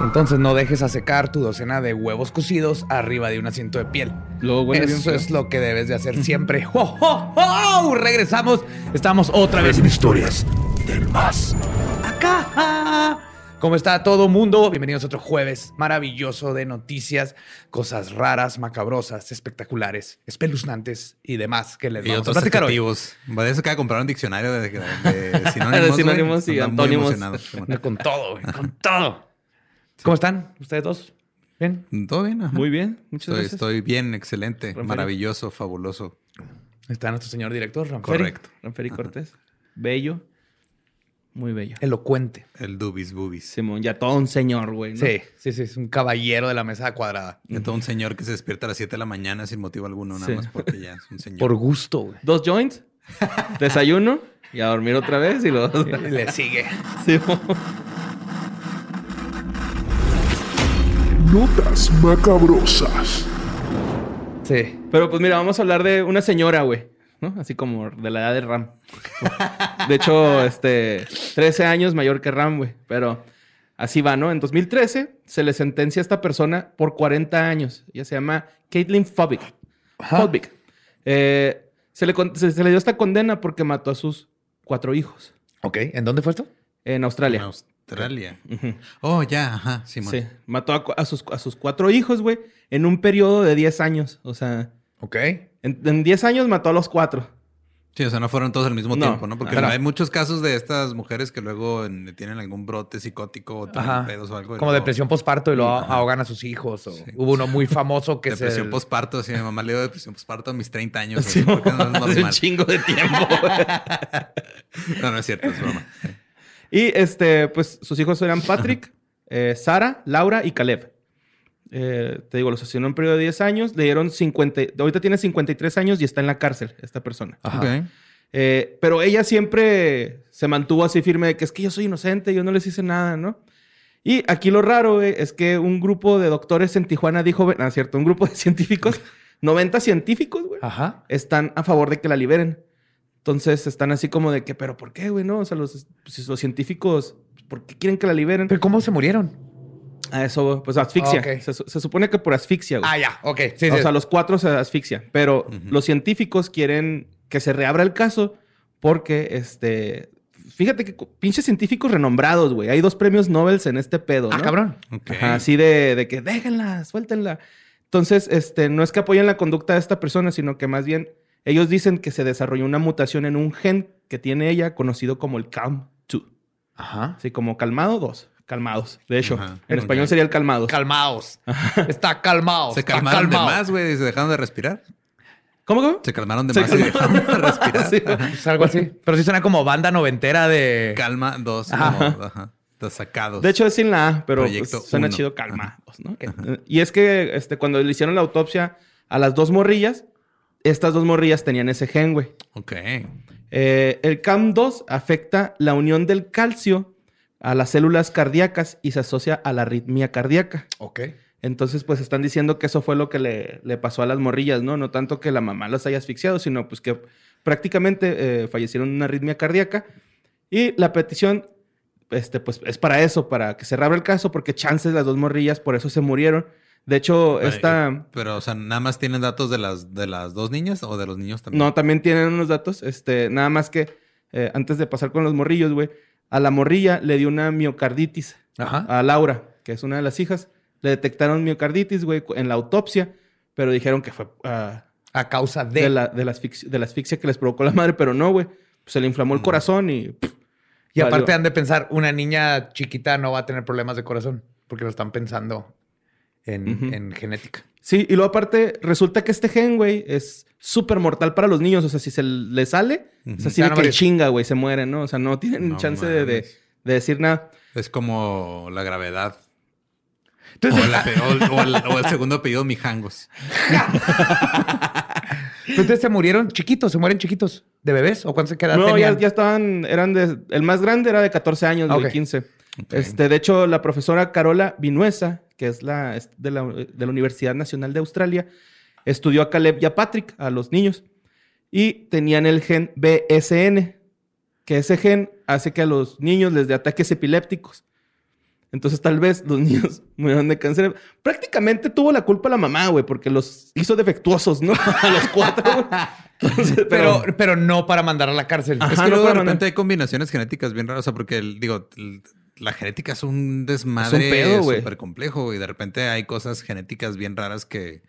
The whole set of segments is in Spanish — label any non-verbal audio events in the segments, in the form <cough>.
Entonces no dejes a secar tu docena de huevos cocidos arriba de un asiento de piel. Luego huele bien Eso feo. es lo que debes de hacer siempre. <laughs> ¡Oh, oh, oh! Regresamos. Estamos otra vez en historias del más acá. ¿Cómo está todo mundo? Bienvenidos a otro jueves maravilloso de noticias, cosas raras, macabrosas, espectaculares, espeluznantes y demás que les Y vamos a platicar hoy. adjetivos. Va a comprar un diccionario de, de- de sinónimos, <laughs> De sinónimos güey. y antónimos. <laughs> Con todo, güey, con todo. ¿Cómo están ustedes dos? ¿Bien? Todo bien, ajá. Muy bien, muchas Estoy, gracias. estoy bien, excelente, Ramferi. maravilloso, fabuloso. Está nuestro señor director, Ramferi. Correcto. Ranferi Cortés. Bello. Muy bello. Elocuente. El dubis bubis. Simón, ya todo un señor, güey. ¿no? Sí, sí, sí, es un caballero de la mesa cuadrada. De todo un señor que se despierta a las 7 de la mañana sin motivo alguno, nada Sí. más porque ya es un señor. Por gusto, güey. Dos joints, desayuno y a dormir otra vez y luego... Y le sigue. <laughs> Simón. Notas macabrosas. Sí. Pero pues mira, vamos a hablar de una señora, güey. ¿No? Así como de la edad de Ram. De hecho, este, 13 años mayor que Ram, güey. Pero así va, ¿no? En 2013 se le sentencia a esta persona por 40 años. Ella se llama Caitlin Fobic. Fobic. Eh, se, le, con- se- se le dio esta condena porque mató a sus cuatro hijos Ok, ¿en dónde fue esto? en En Australia. Oh, ya, ajá, Simón. Sí, mató a, sus, a sus cuatro hijos, güey, en un periodo de 10 años. O sea, Ok. en, en 10 años mató a los cuatro. Sí, o sea, no fueron todos al mismo No. tiempo, ¿no? Porque Ajá. hay muchos casos de estas mujeres que luego en- tienen algún brote psicótico o tienen Ajá. pedos o algo. Como luego- depresión postparto y lo Ajá. ahogan a sus hijos. O Hubo uno muy famoso que Depresión se... postparto, sí, mi mamá le dio depresión postparto a mis 30 años. Sí, porque no es <laughs> hace un normal. chingo de tiempo. <laughs> No, no es cierto, es broma. Y este, pues sus hijos eran Patrick, eh, Sara, Laura y Caleb. Eh, te digo, los asesinó en un periodo de 10 años. Le dieron 50. Ahorita tiene 53 años y está en la cárcel, esta persona. Eh, pero ella siempre se mantuvo así firme de que es que yo soy inocente, yo no les hice nada, ¿no? Y aquí lo raro güey, es que un grupo de doctores en Tijuana dijo, no, es cierto, un grupo de <laughs> científicos, 90 científicos, güey, Ajá. están a favor de que la liberen. Entonces están así como de que, pero ¿por qué, güey? No, o sea, los, pues, los científicos, ¿por qué quieren que la liberen? ¿Pero cómo se murieron? A eso, pues asfixia. Ok. Se, su- se supone que por asfixia, güey. Ah, ya. Ok. Sí, o sí. sea, los cuatro se asfixian. Pero los científicos quieren que se reabra el caso porque, este... Fíjate que pinches científicos renombrados, güey. Hay dos premios Nobel en este pedo, Ah, cabrón. Ajá, así de, de que déjenla, suéltenla. Entonces, este, no es que apoyen la conducta de esta persona, sino que más bien ellos dicen que se desarrolló una mutación en un gen que tiene ella, conocido como el CALM2. Ajá. Así como calmado, dos. Calmados. De hecho, Ajá, en español sería el calmados. Calmaos. Está calmado. Se calmaron de más, güey, y se dejaron de respirar. ¿Cómo, cómo? Se calmaron de Se más y dejaron de respirar. <laughs> Sí. Pues algo así. Pero sí suena como banda noventera de... Calma, dos, Ajá. sacados. De hecho, es sin la A, pero Proyecto pues, suena uno. chido calmados, ¿no? Y es que este, cuando le hicieron la autopsia a las dos morrillas, estas dos morrillas tenían ese gen, güey. Ok. Eh, el CAM2 afecta la unión del calcio a las células cardíacas y se asocia a la arritmia cardíaca. Ok. Entonces, pues están diciendo que eso fue lo que le, le pasó a las morrillas, ¿no? No tanto que la mamá las haya asfixiado, sino pues que prácticamente eh, fallecieron de una arritmia cardíaca. Y la petición este, pues es para eso, para que se el caso, porque chances las dos morrillas por eso se murieron. De hecho, Pero, esta... Pero, o sea, nada más tienen datos de las, de las dos niñas o de los niños también. No, también tienen unos datos. Este, nada más que eh, antes de pasar con los morrillos, güey, a la morrilla le dio una miocarditis. Ajá. A Laura, que es una de las hijas. Le detectaron miocarditis, güey, en la autopsia, pero dijeron que fue ah, A causa de. de, la, de, la asfixia, de la asfixia que les provocó la madre, pero no, güey. Pues se le inflamó el corazón y... pff, y aparte valió. han de pensar, una niña chiquita no va a tener problemas de corazón, porque lo están pensando en, genética. Sí, y luego aparte, resulta que este gen, güey, es súper mortal para los niños. O sea, si se le sale, es así de a que chinga, güey, se mueren, ¿no? O sea, no tienen No chance de, de- de decir nada. Es como la gravedad. Entonces, o, el o- o el, o el segundo apellido Mijangos. <laughs> entonces se murieron chiquitos, se mueren chiquitos. ¿De bebés? ¿O cuántos se quedan? No, ya, ya estaban, eran de... El más grande era de 14 años, güey, Ok. 15. Este, de hecho, la profesora Carola Vinuesa, que es la, es de, la, de la Universidad Nacional de Australia, estudió a Caleb y a Patrick, a los niños, y tenían el gen BSN, que ese gen hace que a los niños les dé ataques epilépticos. Entonces, tal vez los <laughs> niños murieron de cáncer. Prácticamente tuvo la culpa la mamá, güey, porque los hizo defectuosos, ¿no? <laughs> A los cuatro, güey. Entonces, Pero, pero no para mandar a la cárcel. Ajá. Es no que luego de repente hay combinaciones genéticas bien raras. O sea, porque, el- digo, el- la genética es un desmadre súper complejo. Y de repente hay cosas genéticas bien raras que,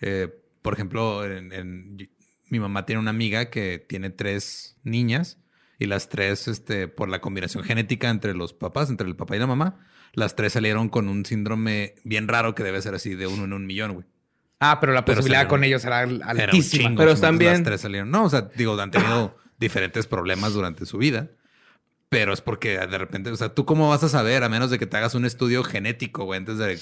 eh, por ejemplo, en- en- mi mamá tiene una amiga que tiene tres niñas. Y las tres, este, por la combinación genética entre los papás, entre el papá y la mamá, las tres salieron con un síndrome bien raro que debe ser así de uno en un millón, güey. Ah, pero la Pero posibilidad salieron- con ellos era Era un altísima. chingo, Pero están Las bien. tres salieron. No, o sea, digo, han tenido <clears throat> diferentes problemas durante su vida. Pero es porque de repente, o sea, ¿tú cómo vas a saber a menos de que te hagas un estudio genético, güey, antes de,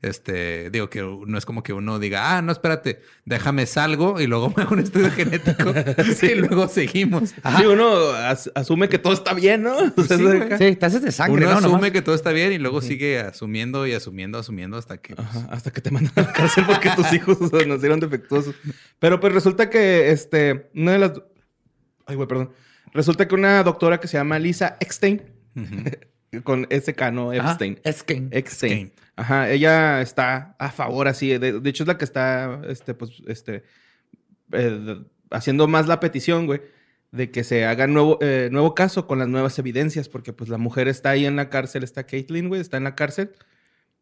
este, digo, que no es como que uno diga, ah, no, espérate, déjame salgo y luego me hago un estudio genético <laughs> y luego seguimos. Sí, uno as- asume que todo está bien, ¿no? <laughs> O sea, Sí. Sí, te haces de sangre, Uno ¿no? asume Nomás. que todo está bien y luego sigue asumiendo y asumiendo, asumiendo hasta que... pues, Ajá, hasta que te mandan a la cárcel porque tus hijos o sea, nacieron defectuosos. Pero pues resulta que este, una de las. Ay, güey, perdón. Resulta que una doctora que se llama Lisa Eckstein, <laughs> con SK, no. Epstein. Que. Eckstein. Eckstein. Ajá, ella está a favor así. De, de hecho, es la que está, este, pues, este, eh, haciendo más la petición, güey, de que se haga nuevo, eh, nuevo caso con las nuevas evidencias, porque pues la mujer está ahí en la cárcel, está Caitlyn, güey, está en la cárcel.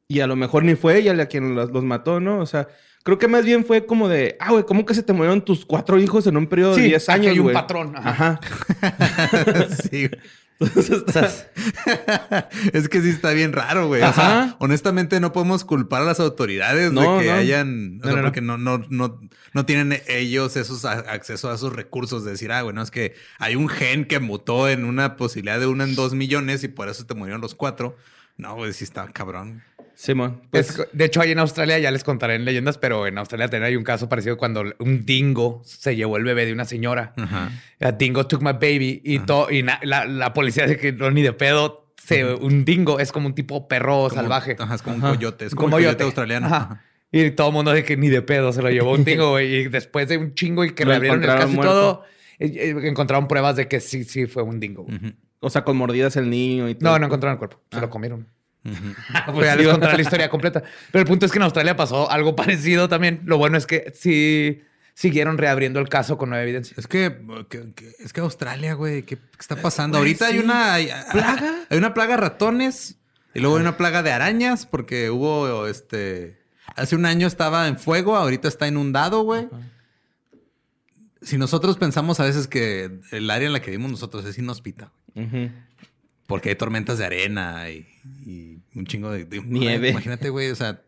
Y a lo mejor ni fue ella la quien los, los mató, ¿no? O sea, creo que más bien fue como de, ah, güey, ¿cómo que se te murieron tus cuatro hijos en un periodo Sí, de 10 aquí años, hay un patrón, ajá. Ajá. <laughs> sí. Entonces, está- <laughs> es que sí está bien raro, güey. O sea, Ajá. honestamente no podemos culpar a las autoridades No, de que no. hayan, o No, sea, porque no, no, no, no tienen ellos esos a- acceso a esos recursos de decir, ah, bueno, es que hay un gen que mutó en una posibilidad de uno en dos millones y por eso te murieron los cuatro. No, güey, sí está cabrón. Simón, pues, Es- de hecho, ahí en Australia, ya les contaré en leyendas, pero en Australia también hay un caso parecido cuando un dingo se llevó el bebé de una señora. Ajá. A dingo took my baby y, to- y na- la, la policía dice que no, ni de pedo. Se, Un dingo es como un tipo perro Como- salvaje. Ajá, es como Ajá. un coyote. Es como, Como un coyote coyote. australiano. Ajá. Y todo el mundo dice que ni de pedo se lo llevó un dingo, güey. Y después de un chingo y que Lo reabrieron el caso encontraron y todo, eh, eh, encontraron pruebas de que sí, sí fue un dingo. güey. Ujú, o sea, con mordidas el niño y todo. No, no encontraron el cuerpo. Se Ah. lo comieron. Ujú. <laughs> Pues ya les contaré la historia completa. Pero el punto es que en Australia pasó algo parecido también. Lo bueno es que sí siguieron reabriendo el caso con nueva evidencia. Es que, que- que- es que Australia, güey, ¿qué, qué está pasando? Ahorita hay una hay, plaga. <laughs> Hay una plaga de ratones y luego hay una plaga de arañas porque hubo este hace un año estaba en fuego, ahorita está inundado, güey. Si nosotros pensamos a veces que el área en la que vivimos nosotros es inhóspita, Ujú. porque hay tormentas de arena y, y un chingo de, de- Nieve. Imagínate, güey, o sea,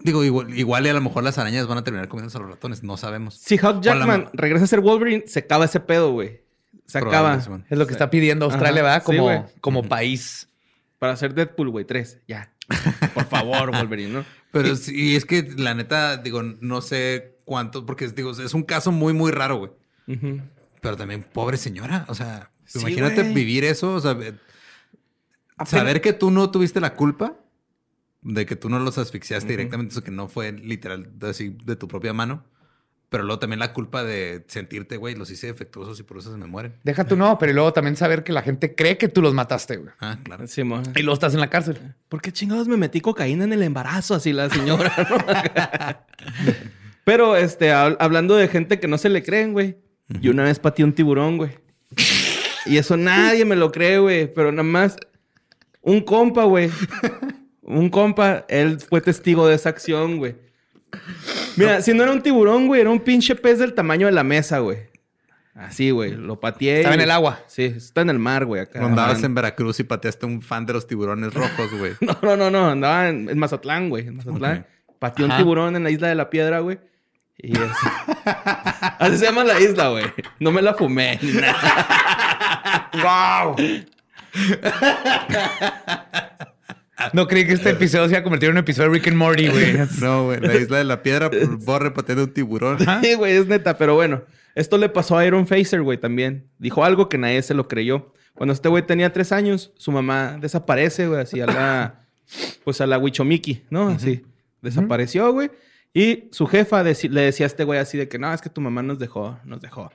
digo, igual, igual y a lo mejor las arañas van a terminar comiéndose a los ratones, no sabemos. Si Hugh Jackman ma- regresa a ser Wolverine, se acaba ese pedo, güey. Se acaba. Es lo que está pidiendo Australia, Ajá. ¿verdad? Sí, Como, como país. Para hacer Deadpool, güey, tres. Ya. <laughs> Por favor, Wolverine, ¿no? Pero sí, es que la neta, digo, no sé cuánto, porque digo, es un caso muy, muy raro, güey. Pero también, pobre señora, o sea, Sí, imagínate vivir eso, o sea, saber que tú no tuviste la culpa de que tú no los asfixiaste directamente, eso que no fue literal así de tu propia mano, Pero luego también la culpa de sentirte, güey, los hice defectuosos y por eso se me mueren. Deja tú no, pero luego también saber que la gente cree que tú los mataste, güey. Ah, claro. Y luego estás en la cárcel. ¿Por qué chingados me metí cocaína en el embarazo? Así la señora, ¿no? Pero, este, hab- hablando de gente que no se le creen, güey. Yo una vez pateé un tiburón, güey. Y eso nadie me lo cree, güey. Pero nada más un compa, güey. Un compa, él fue testigo de esa acción, güey. Mira, si no era un tiburón, güey, era un pinche pez del tamaño de la mesa, güey. Así, güey. Lo pateé. Estaba y- en el agua. Sí, está en el mar, güey, acá. Andabas Andaba en Veracruz y pateaste a un fan de los tiburones rojos, güey. <laughs> No, no, no, no. Andaba en, en Mazatlán, güey. En Mazatlán. Pateó un tiburón en la isla de la piedra, güey. Y es... <laughs> Así se llama la isla, güey. No me la fumé. ¡Wow! <laughs> No creí que este episodio se iba a convertir en un episodio de Rick and Morty, güey. <laughs> No, güey. La isla de la piedra, borre pateando un tiburón. Sí, güey, es neta. Pero bueno, esto le pasó a Iron Facer, güey, también. Dijo algo que nadie se lo creyó. Cuando este güey tenía tres años, su mamá desaparece, güey, así a la... Pues a la Wichomiki, ¿no? Así. Desapareció, güey. Y su jefa le decía a este güey así de que, no, es que tu mamá nos dejó, nos dejó.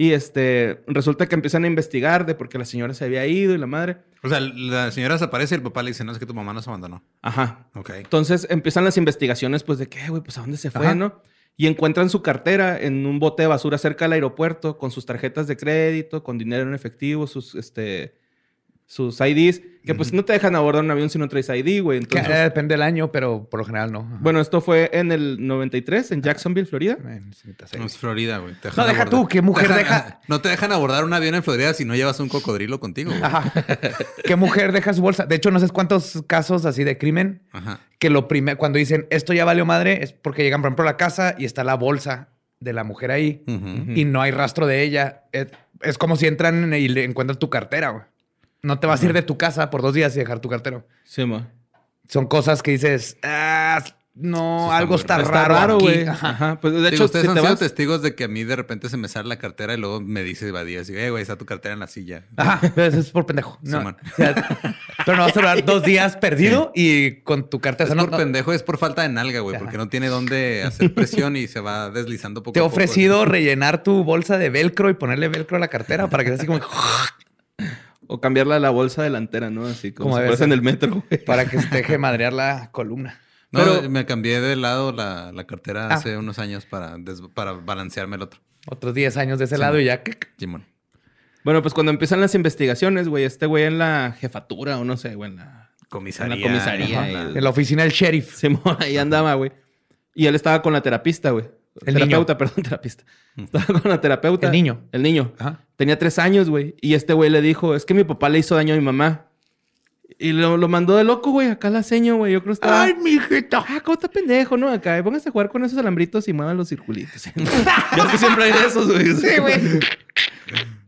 Y este, resulta que empiezan a investigar de por qué la señora se había ido y la madre. O sea, la señora desaparece y el papá le dice, no, es que tu mamá nos abandonó. Ajá. Ok. Entonces empiezan las investigaciones, pues de qué, güey, pues a dónde se fue, Ajá. ¿no? Y encuentran su cartera en un bote de basura cerca del aeropuerto con sus tarjetas de crédito, con dinero en efectivo, sus, este, sus IDs, que pues no te dejan abordar un avión si no traes ID, güey. Que, Entonces, eh, depende del año, pero por lo general no. Ajá. bueno, esto fue en el 93, en Jacksonville, Florida. No, es Florida, güey. Te No, deja abordar. tú, ¿qué mujer Dejan- deja? No te dejan abordar un avión en Florida si no llevas un cocodrilo contigo, güey. Ajá. ¿Qué mujer deja su bolsa? De hecho, no sé cuántos casos así de crimen Ajá. que lo primero, cuando dicen esto ya valió madre, es porque llegan, por ejemplo, a la casa y está la bolsa de la mujer ahí Ujú. y no hay rastro de ella. Es, es como si entran y le encuentran tu cartera, güey. No te vas a ir de tu casa por dos días y dejar tu cartera. Sí, ma. Son cosas que dices, ah, no, está algo está, raro. Está raro, raro, aquí". güey. Ajá. Ajá. Pues de Digo, hecho, ustedes si han te sido vas... testigos de que a mí de repente se me sale la cartera y luego me dice Badía así, eh, güey, está tu cartera en la silla. Ajá, pero eso es por pendejo. No. O sea, pero no vas a durar <laughs> dos días perdido y con tu cartera. Es o sea, no- por no- pendejo, es por falta de nalga, güey, porque no tiene dónde hacer presión y se va deslizando poco Te he a poco. ofrecido rellenar tu bolsa de velcro y ponerle velcro a la cartera para que sea así como <laughs> <laughs> O cambiarla a la bolsa delantera, ¿no? Así como Como si en el metro, güey. para que se <laughs> deje madrear la columna. No, Pero- me cambié de lado la, la cartera Ah. hace unos años para, des- para balancearme el otro. Otros 10 años de ese Sí. lado y ya. Simón. Bueno, pues cuando empiezan las investigaciones, güey, este güey en la jefatura o no sé, güey, en la... Comisaría. En la comisaría, Ajá. En la oficina del sheriff. Simón, ahí andaba, güey. Y él estaba con la terapista, güey. El terapeuta, <laughs> perdón, terapista. Estaba con la terapeuta. El niño. El niño. Ajá. Tenía tres años, güey. Y este güey le dijo, es que mi papá le hizo daño a mi mamá. Y lo, lo mandó de loco, güey. Acá la seño, güey. Yo creo que estaba... Ay, mijita. Ah, ¿cómo está pendejo, no? Acá, póngase a jugar con esos alambritos y muevan los circulitos. <laughs> Yo que siempre hay de esos, güey. Sí, güey. <laughs>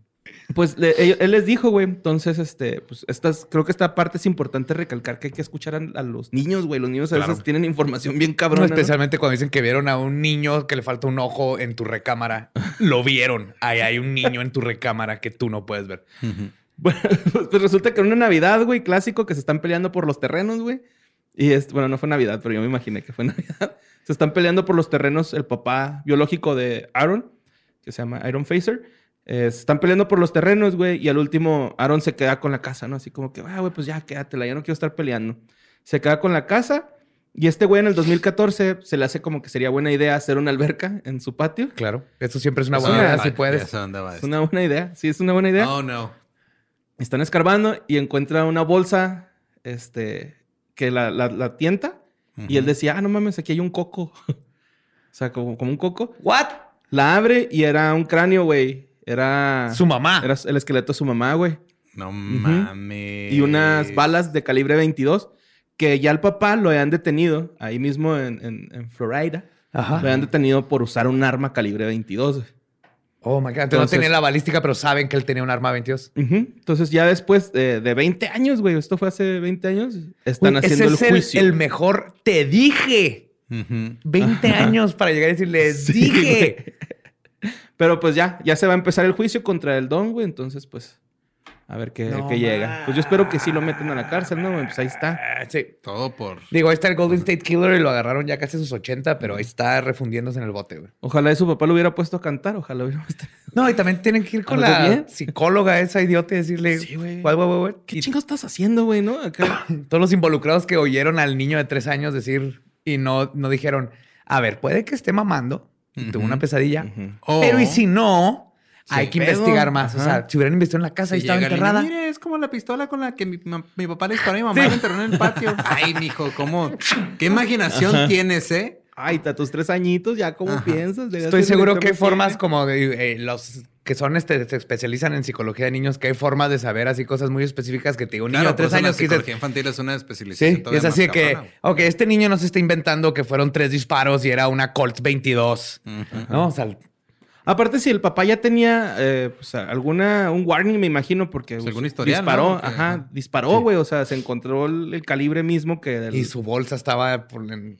Pues le- él les dijo, güey. Entonces, este, pues estas, creo que esta parte es importante recalcar que hay que escuchar a, a los niños, güey. Los niños a veces tienen información bien cabrona. ¿no? especialmente cuando dicen que vieron a un niño que le falta un ojo en tu recámara. <laughs> Lo vieron. Ahí hay un niño en tu recámara que tú no puedes ver. Bueno, <laughs> pues resulta que en una Navidad, güey, clásico, que se están peleando por los terrenos, güey. Y es, bueno, no fue Navidad, pero yo me imaginé que fue <laughs> Navidad. Se están peleando por los terrenos el papá biológico de Aaron, que se llama Iron Facer. Eh, se están peleando por los terrenos, güey, y al último Aaron se queda con la casa, ¿no? Así como que, ah, güey, pues ya quédatela, ya no quiero estar peleando. Se queda con la casa y este güey en el 2014 se le hace como que sería buena idea hacer una alberca en su patio. Claro. Eso siempre es una Es buena una- idea si puedes. Es una buena idea, sí, es una buena idea. Oh, no. Están escarbando y encuentra una bolsa, este, que la, la, la tienta. Y él decía, ah, no mames, aquí hay un coco. <laughs> o sea, como, como un coco. ¿What? La abre y era un cráneo, güey. Era... Su mamá. Era el esqueleto de su mamá, güey. No mames. Y unas balas de calibre 22 que ya el papá lo habían detenido ahí mismo en, en, en Florida. Ajá. Lo habían detenido por usar un arma calibre 22. güey. Oh my God. Entonces, no tenía la balística, pero saben que él tenía un arma 22. Ujú. Entonces ya después de, de 20 años, güey, esto fue hace 20 años, están Uy, haciendo el ese es juicio. el mejor. Te dije. Ujú. 20 años para llegar y decirles, <laughs> Sí, dije. Pero pues ya, ya se va a empezar el juicio contra el Don, güey. Entonces, pues, A ver qué, No qué llega. Pues yo espero que sí lo metan a la cárcel, ¿no? Pues ahí está. Ah, sí. Todo por. Digo, ahí está el Golden State Killer y lo agarraron ya casi a sus 80, pero ahí está refundiéndose en el bote, güey. Ojalá su papá lo hubiera puesto a cantar. Ojalá hubiera puesto... No, y también tienen que ir con ¿Algo la bien? psicóloga esa idiota y decirle, Sí, güey. "Guay, guay, guay, guay". ¿Qué Y chingados estás haciendo, güey, no? Acá... <clears throat> todos los involucrados que oyeron al niño de tres años decir y no, no dijeron, a ver, puede que esté mamando y tuvo una pesadilla, pero y si no, Sí, hay que pedo. investigar más. O sea, si hubieran investigado en la casa y estaba enterrada. Mire, es como la pistola con la que mi, papá le disparó a mi mamá y me enterró en el patio. <laughs> Ay, mijo, ¿cómo? ¿Qué imaginación tienes, eh? Ay, a tus tres añitos, ¿ya cómo Ajá. piensas? Estoy seguro que formas como de, eh, los que son este, se especializan en psicología de niños, que hay formas de saber así cosas muy específicas que te digo, un niño de tres la años que dices, psicología infantil es una especialización Sí, es así que, cabrona, ok, este niño no se está inventando que fueron tres disparos y era una Colt 22, Ujú. ¿no? O sea, Aparte, si el papá ya tenía eh, pues, alguna, un warning, me imagino, porque Pues, pues, algún historial, disparó, ¿no? Porque, ajá, ajá. disparó, güey. O sea, se encontró el, el calibre mismo que del... y su bolsa estaba por en-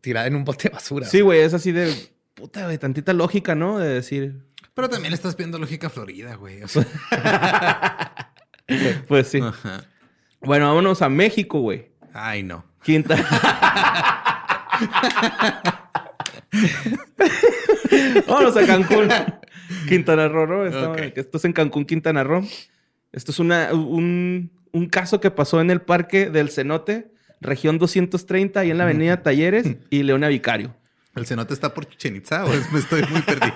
tirada en un bote de basura. Sí, güey, es así de puta, güey, tantita lógica, ¿no? De decir, Pero también le estás pidiendo lógica Florida, güey. O sea, <laughs> pues sí. ajá. Bueno, vámonos a México, güey. Ay, no. Quinta. <laughs> Vámonos a Cancún. Quintana Roo, ¿no? Esto, es en Cancún, Quintana Roo. Esto es una, un, un caso que pasó en el Parque del Cenote, región 230, ahí en la avenida <laughs> Talleres y Leona Vicario. ¿El cenote está por Chichen Itza o es- me estoy muy perdido?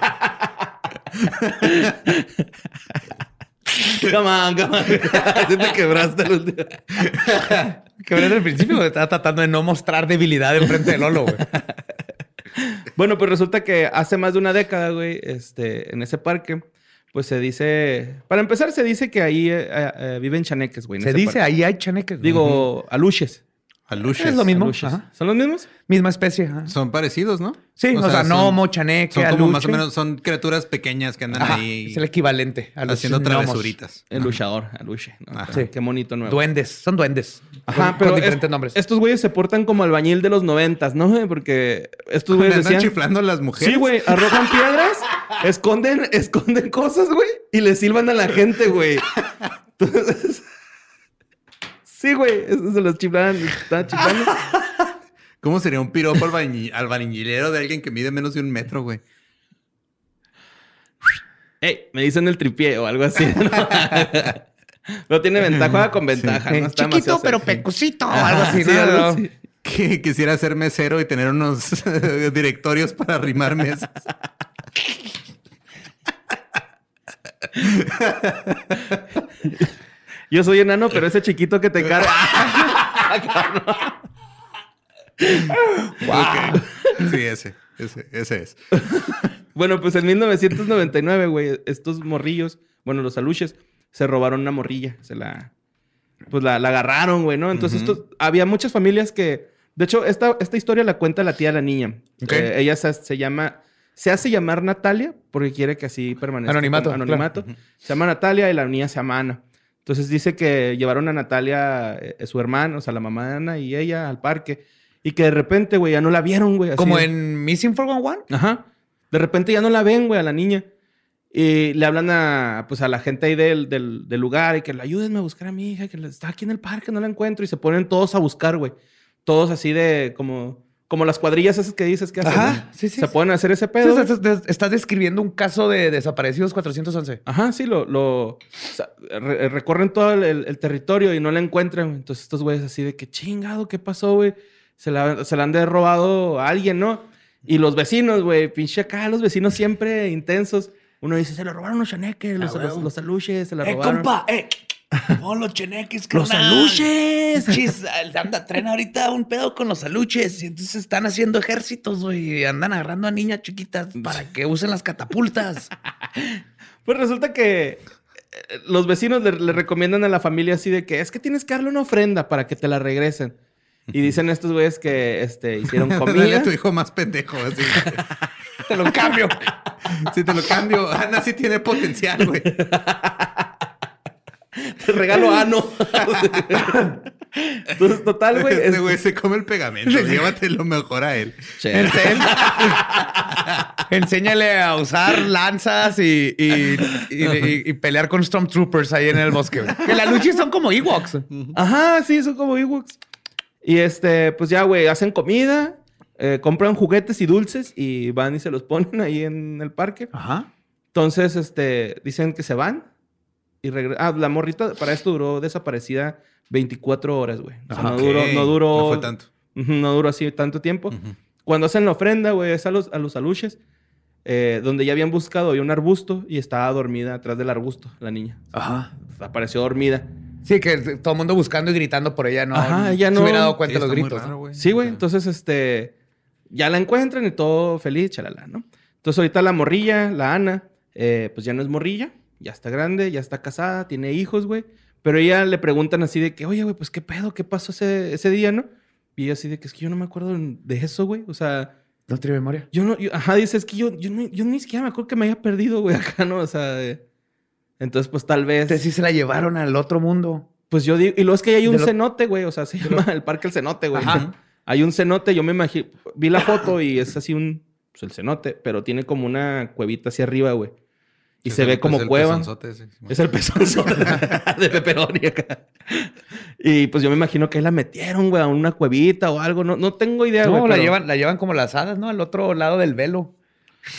Come on, come on. <laughs> Así te quebraste el último. Que ven al principio güey, estaba tratando de no mostrar debilidad enfrente de Lolo, güey. Bueno, pues resulta que hace más de una década, güey, este, en ese parque, pues se dice... Para empezar, se dice que ahí eh, eh, viven chaneques, güey. en Se ese dice, parque. ahí hay chaneques. Digo, aluches. Aluches. Es lo mismo. ¿Son los mismos? Misma especie. ajá. Son parecidos, ¿no? Sí, o, sea, son- gnomo, chaneque, Son como más o menos, son criaturas pequeñas que andan Ajá, ahí Es el equivalente a los haciendo travesuritas. El luchador, aluche. ¿no? Ajá. Sí. Qué bonito nuevo. Duendes, son duendes. Ajá, Con- pero con diferentes es- nombres. estos güeyes se portan como albañil de los noventas, ¿no? <laughs> Porque estos ¿Me güeyes andan decían... chiflando a las mujeres? Sí, güey, arrojan piedras, <laughs> esconden, esconden cosas, güey, y le silban a la gente, güey. Entonces, <laughs> sí, güey, eso se los chiflaban, estaban chiflando. <laughs> ¿Cómo sería un piropo albañi- albañilero de alguien que mide menos de un metro, güey? Ey, me dicen el tripié o algo así, ¿no? <laughs> Pero tiene ventaja, juega con ventaja, ¿no? Está chiquito, pero pecosito. Ajá, algo así, sí, ¿no? algo No. así. Que quisiera ser mesero y tener unos <laughs> directorios para arrimar mesas. Yo soy enano, pero ese chiquito que te carga. <laughs> Ok. Sí, ese. Ese, ese es. Bueno, pues en 1999, güey, estos morrillos, bueno, los aluches, se robaron una morrilla. Se la. Pues la, la agarraron, güey, ¿no? Entonces, Ujú. estos- había muchas familias que. De hecho, esta, esta historia la cuenta la tía de la niña. Ok. Eh, ella se, se llama. Se hace llamar Natalia porque quiere que así permanezca. Anonimato, Anonimato. Se llama Natalia y la niña se llama Ana. Entonces dice que llevaron a Natalia, eh, su hermano, o sea, la mamá de Ana y ella al parque. Y que de repente, güey, ya no la vieron, güey. Como en Missing 411. Ajá. De repente ya no la ven, güey, a la niña. Y le hablan a, pues, a la gente ahí del, del, del lugar y que le ayúdenme a buscar a mi hija, que está aquí en el parque, no la encuentro. Y se ponen todos a buscar, güey. Todos así de como, como las cuadrillas esas que dices que hacen. Ajá, sí, sí, Se sí. a hacer ese pedo. estás, describiendo un caso de desaparecidos 411. Ajá, sí, lo, lo o sea, re- recorren todo el, territorio y no la encuentran. Entonces estos güeyes así de que chingado, ¿qué pasó, güey? Se la, se la han robado a alguien, ¿no? Y los vecinos, güey, pinche acá, los vecinos siempre intensos. Uno dice, se lo robaron los chaneques, los, los, los aluches, se la Eh, robaron. compa, eh. Oh, los cheneques, ¡Los carnal. aluches! Chis, anda, traen ahorita un pedo con los aluches y entonces están haciendo ejércitos, güey. y Andan agarrando a niñas chiquitas para que usen las catapultas. <laughs> Pues resulta que eh, los vecinos le, le recomiendan a la familia así de que es que tienes que darle una ofrenda para que te la regresen. Y dicen estos güeyes que este, <laughs> hicieron Dale comida. a tu hijo más pendejo. Así. <laughs> Te lo cambio. Si te lo cambio, Ana sí tiene potencial, güey. <laughs> Te regalo ano. <laughs> Entonces, total, güey. Este es- güey se come el pegamento. Llévatelo mejor a él. <laughs> Enséñale a usar lanzas y, y- y- y- y pelear con Stormtroopers ahí en el bosque. güey. Que las luchas son como Ewoks. Ajá, sí, son como Ewoks. Y este, pues ya, güey, hacen comida, eh, compran juguetes y dulces y van y se los ponen ahí en el parque. Ajá. Entonces, este, dicen que se van y. Ah, la morrita para esto duró desaparecida 24 horas, güey. O sea, no Ok. duró, no duró. No fue tanto. No duró así tanto tiempo. Cuando hacen la ofrenda, güey, es a los, a los aluches, eh, donde ya habían buscado, había un arbusto y estaba dormida atrás del arbusto, la niña. Ajá. Apareció dormida. Sí, que todo el mundo buscando y gritando por ella, no. Ajá, se no- hubiera dado cuenta Sí, de los gritos. raro, ¿no? Sí, güey. Entonces, este, ya la encuentran y todo feliz, chalala, ¿no? Entonces, ahorita la morrilla, la Ana, eh, pues ya no es morrilla, ya está grande, ya está casada, tiene hijos, güey. Pero ella le preguntan así de que, oye, güey, pues qué pedo, qué pasó ese, ese día, ¿no? Y ella así de que es que yo no me acuerdo de eso, güey. O sea, No tiene memoria. yo no, yo- ajá, dice, es que yo, yo, no- yo ni siquiera me acuerdo que me haya perdido, güey, <laughs> acá, ¿no? O sea, entonces, pues tal vez. Entonces sí se la llevaron al otro mundo. Pues yo digo, y luego es que hay un lo- cenote, güey, o sea, se llama el Parque El Cenote, güey. Ajá. Hay un cenote, yo me imagino, vi la foto y es así un, pues el cenote, pero tiene como una cuevita hacia arriba, güey. Y es se el- ve es como el cueva. pezonzote ese. Es el pezonzote de pepperoni acá. Y pues yo me imagino que la metieron, güey, a una cuevita o algo. No, no tengo idea, güey. No, la pero- llevan, la llevan como las hadas, ¿no? Al otro lado del velo.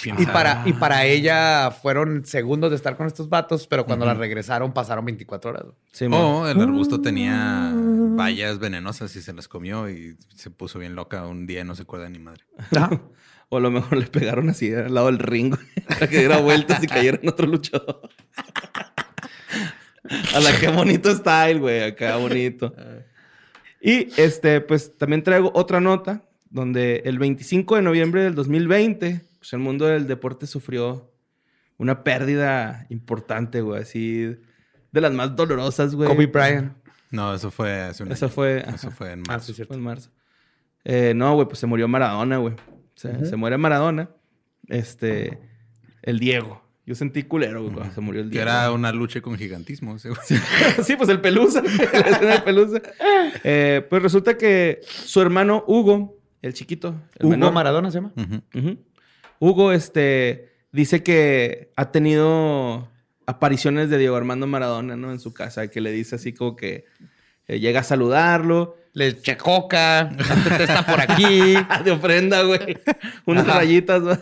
¿Quién Y para, y para ella fueron segundos de estar con estos vatos, pero cuando la regresaron pasaron 24 horas. Sí, mo. O el arbusto tenía bayas venenosas y se las comió y se puso bien loca un día y no se acuerda ni madre. O a lo mejor <laughs> le pegaron así al lado del ring, güey, para que diera vueltas y cayera en otro luchador. A la que bonito style, güey, acá bonito. Y este, pues también traigo otra nota donde el 25 de noviembre del 2020, pues el mundo del deporte sufrió una pérdida importante, güey, así de las más dolorosas, güey. Kobe Bryant. No, eso fue hace un Eso año. fue, Eso ajá. fue en Ah, marzo. sí, cierto. Fue en marzo. Eh, no, güey, pues se murió Maradona, güey. Se, se muere Maradona. Este, el Diego. Yo sentí culero, güey, cuando se murió el que Diego. era una lucha con gigantismo. <laughs> sí, pues el Pelusa. la escena del <laughs> Pelusa. Eh, pues resulta que su hermano Hugo, el chiquito, el Hugo menor, Maradona se llama. Hugo, este, dice que ha tenido apariciones de Diego Armando Maradona, ¿no? En su casa, que le dice así como que eh, llega a saludarlo. Le eché coca. Este está por aquí. <laughs> de ofrenda, güey. Unas Ajá. rayitas, güey.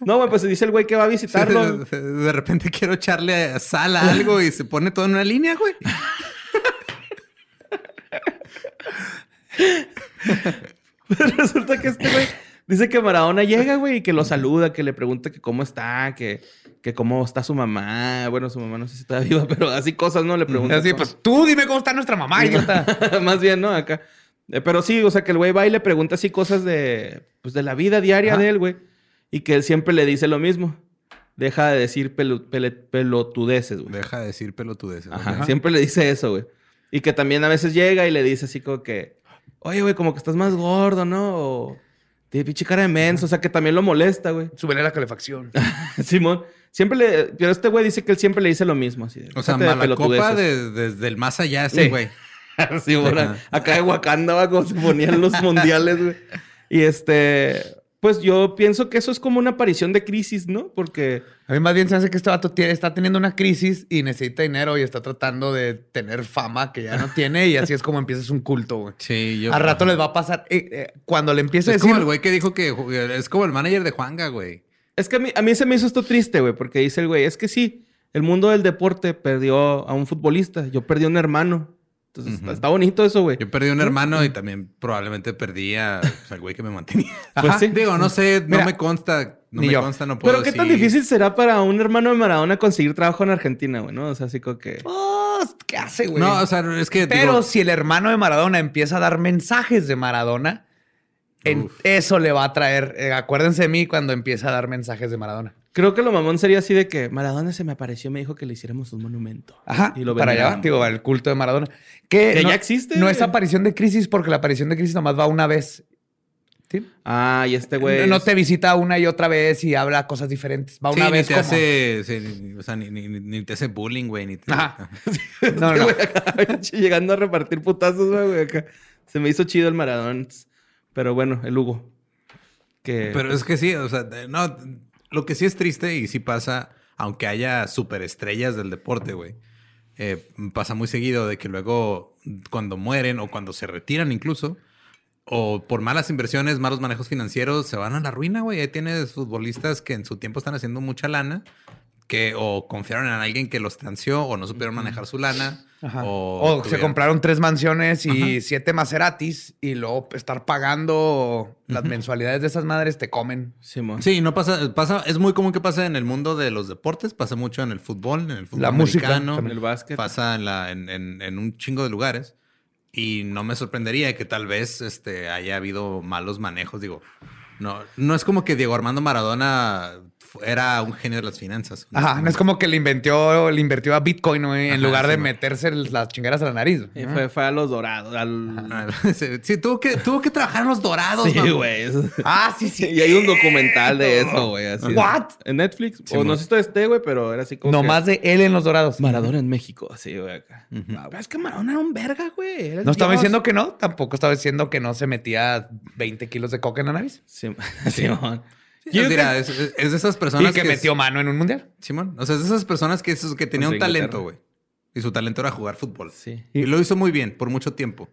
No, güey, pues dice el güey que va a visitarlo. De repente quiero echarle sal a algo y se pone todo en una línea, güey. <laughs> Resulta que este güey dice que Maradona llega, güey, y que lo saluda, que le pregunta que cómo está, que, que cómo está su mamá. Bueno, su mamá no sé si está viva, <laughs> pero así cosas, ¿no? Le pregunta. Así, cómo- pues tú dime cómo está nuestra mamá, idiota. <laughs> Más bien, ¿no? Acá. Eh, pero sí, o sea, que el güey va y le pregunta así cosas de, pues, de la vida diaria Ajá. de él, güey. Y que él siempre le dice lo mismo. Deja de decir pele- pelotudeces, güey. Deja de decir pelotudeces. Ajá, ¿ok? siempre le dice eso, güey. Y que también a veces llega y le dice así como que, oye, güey, como que estás más gordo, ¿no? O tiene pinche cara de menso, o sea, que también lo molesta, güey. Súbele la calefacción. <laughs> Simón, siempre le, pero este güey dice que él siempre le dice lo mismo, así de, O sea, "Déjate de mala copa pelotudeces". de- desde el más allá, sí, Sí. güey. <laughs> Sí, bueno, acá de Wakanda, como se ponían los <laughs> mundiales, güey. Y este, pues yo pienso que eso es como una aparición de crisis, ¿no? Porque, A mí más bien se hace que este vato tiene- está teniendo una crisis y necesita dinero y está tratando de tener fama que ya no tiene y así es como empiezas un culto, güey. Sí, yo. Al rato les va a pasar. eh, eh, cuando le empiece a Es decir. como el güey que dijo que es como el manager de Juanga, güey. es que a mí, a mí se me hizo esto triste, güey, porque dice el güey, es que sí, el mundo del deporte perdió a un futbolista, yo perdí a un hermano. Entonces, está, está bonito eso, güey. Yo perdí un hermano y también probablemente perdí a, pues, al güey que me mantenía. <laughs> Pues sí. Digo, no sé, no Mira, me consta, no ni me yo. consta, no puedo Pero qué tan difícil será para un hermano de Maradona conseguir trabajo en Argentina, güey, ¿no? O sea, así como que... "Oh, ¿Qué hace, güey? No, o sea, es que Pero digo, si el hermano de Maradona empieza a dar mensajes de Maradona, en eso le va a traer. eh, acuérdense de mí cuando empieza a dar mensajes de Maradona. Creo que lo mamón sería así de que Maradona se me apareció y me dijo que le hiciéramos un monumento. Ajá. Y lo para allá, digo, el culto de Maradona. Que, Que no, ya existe. No es aparición de crisis porque la aparición de crisis nomás va una vez. Sí. Ah, y este güey. No te visita una y otra vez y habla cosas diferentes. Va Sí, una ni vez te como- hace, sí, ni- o sea, ni, ni- ni- ni te hace bullying, güey. Ni te, Ajá. <laughs> <laughs> No, no. <laughs> Llegando a repartir putazos, güey, güey, acá. Se me hizo chido el Maradona. Pero bueno, el Hugo. Que. Pero es que sí, o sea, no, lo que sí es triste y sí pasa, aunque haya superestrellas del deporte, güey, eh, pasa muy seguido de que luego cuando mueren o cuando se retiran incluso, o por malas inversiones, malos manejos financieros, se van a la ruina, güey. Ahí tienes futbolistas que en su tiempo están haciendo mucha lana, que o confiaron en alguien que los transió o no supieron manejar su lana. Ajá. O, O, se compraron tres mansiones y siete Maseratis y luego estar pagando las mensualidades de esas madres te comen. Simón. Sí, no pasa, pasa, es muy común que pase en el mundo de los deportes, pasa mucho en el fútbol, en el fútbol La música, americano, también el básquet. pasa en, la, en, en- en un chingo de lugares. Y no me sorprendería que tal vez este, haya habido malos manejos. Digo, no, no es como que Diego Armando Maradona era un genio de las finanzas. Ajá, no es como que le inventó, le invirtió a Bitcoin, güey, en Ajá, lugar de meterse las chingueras a la nariz. Y fue, fue a los dorados. Al... Ah, <laughs> Sí, tuvo que, tuvo que trabajar en los dorados. Sí, güey. Ah, sí, sí. Y hay un documental de eso, güey. What? En Netflix. o no sé si esto esté, güey, pero era así como. No que- más de él en los dorados. Maradona en México, así, güey, acá. Ah, Es que Maradona era un verga, güey. No estaba diciendo que no, tampoco estaba diciendo que no se metía 20 kilos de coca en la nariz. Sí, <laughs> Simón. Sí, Yo mira, es, es- es de esas personas Y que, es- metió mano en un mundial. Simón, o sea, es de esas personas que, esos que tenía un talento, güey. Y su talento era jugar fútbol. Sí. Y lo hizo muy bien por mucho tiempo.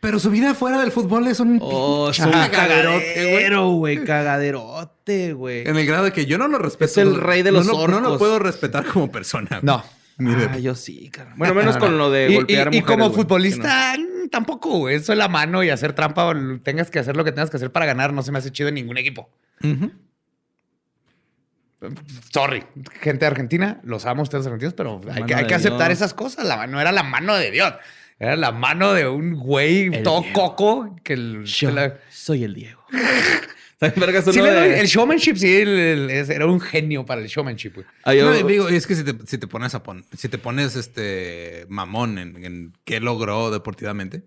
Pero su vida fuera del fútbol es un Oh, es un cagadero, güey. Cagaderote, güey. En el grado de que yo no lo respeto. Es el rey de No los lo- No, lo orcos. puedo respetar como persona. No. Ni de- Ah, yo sí, cara. Bueno, menos con lo de Y, golpear y- y mujeres, como futbolista, mm, tampoco, güey. Eso es la mano y hacer trampa. o Tengas que hacer lo que tengas que hacer para ganar. No se me hace chido en ningún equipo. Sorry, gente de Argentina, los amo ustedes argentinos, pero hay que, hay de que aceptar Dios. esas cosas. La, no era la mano de Dios, era la mano de un güey El todo Diego. coco que el, Yo que la- soy el Diego. <laughs> Sí, de- el showmanship, sí, el- el- es- era un genio para el showmanship. güey. Yo- No, y digo, es que si te, si te pones a pon- si te pones este mamón en, en qué logró deportivamente,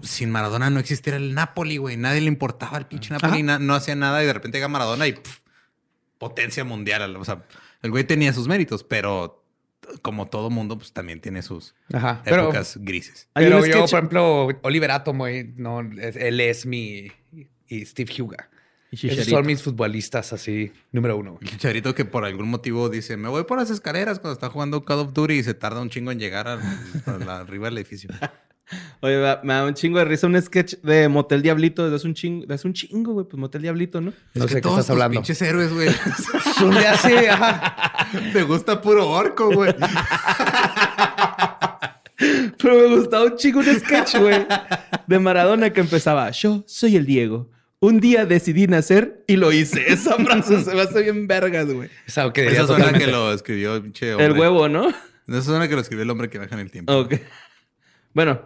sin Maradona no existiera el Napoli, güey. Nadie le importaba el pinche Napoli, na- no hacía nada y de repente llega Maradona y potencia mundial. O sea, el güey tenía sus méritos, pero como todo mundo, pues también tiene sus Ajá. Pero, épocas grises. Pero yo, sketch- por ejemplo, Oliver Atom, güey, no, él es mi. Y Steve Huga. Y Esos son mis futbolistas así, número uno. El chicharito que por algún motivo dice, me voy por las escaleras cuando está jugando Call of Duty y se tarda un chingo en llegar al- <laughs> a la- arriba del edificio. Oye, me da un chingo de risa un sketch de Motel Diablito. De hace un chingo, de hace un chingo, güey. Pues Motel Diablito, ¿no? No Es sé que qué todos estás hablando. pinches héroes, güey. Son de hace, ajá. Te gusta puro orco, güey. <laughs> Pero me gustaba un chingo un sketch, güey. De Maradona que empezaba. Yo soy el Diego. Un día decidí nacer y lo hice. Esa frase se me hace bien vergas, güey. Es algo que diría Esa suena que lo escribió el pinche hombre. El huevo, ¿no? Esa suena que lo escribió el hombre que baja en el tiempo. Ok. Bueno,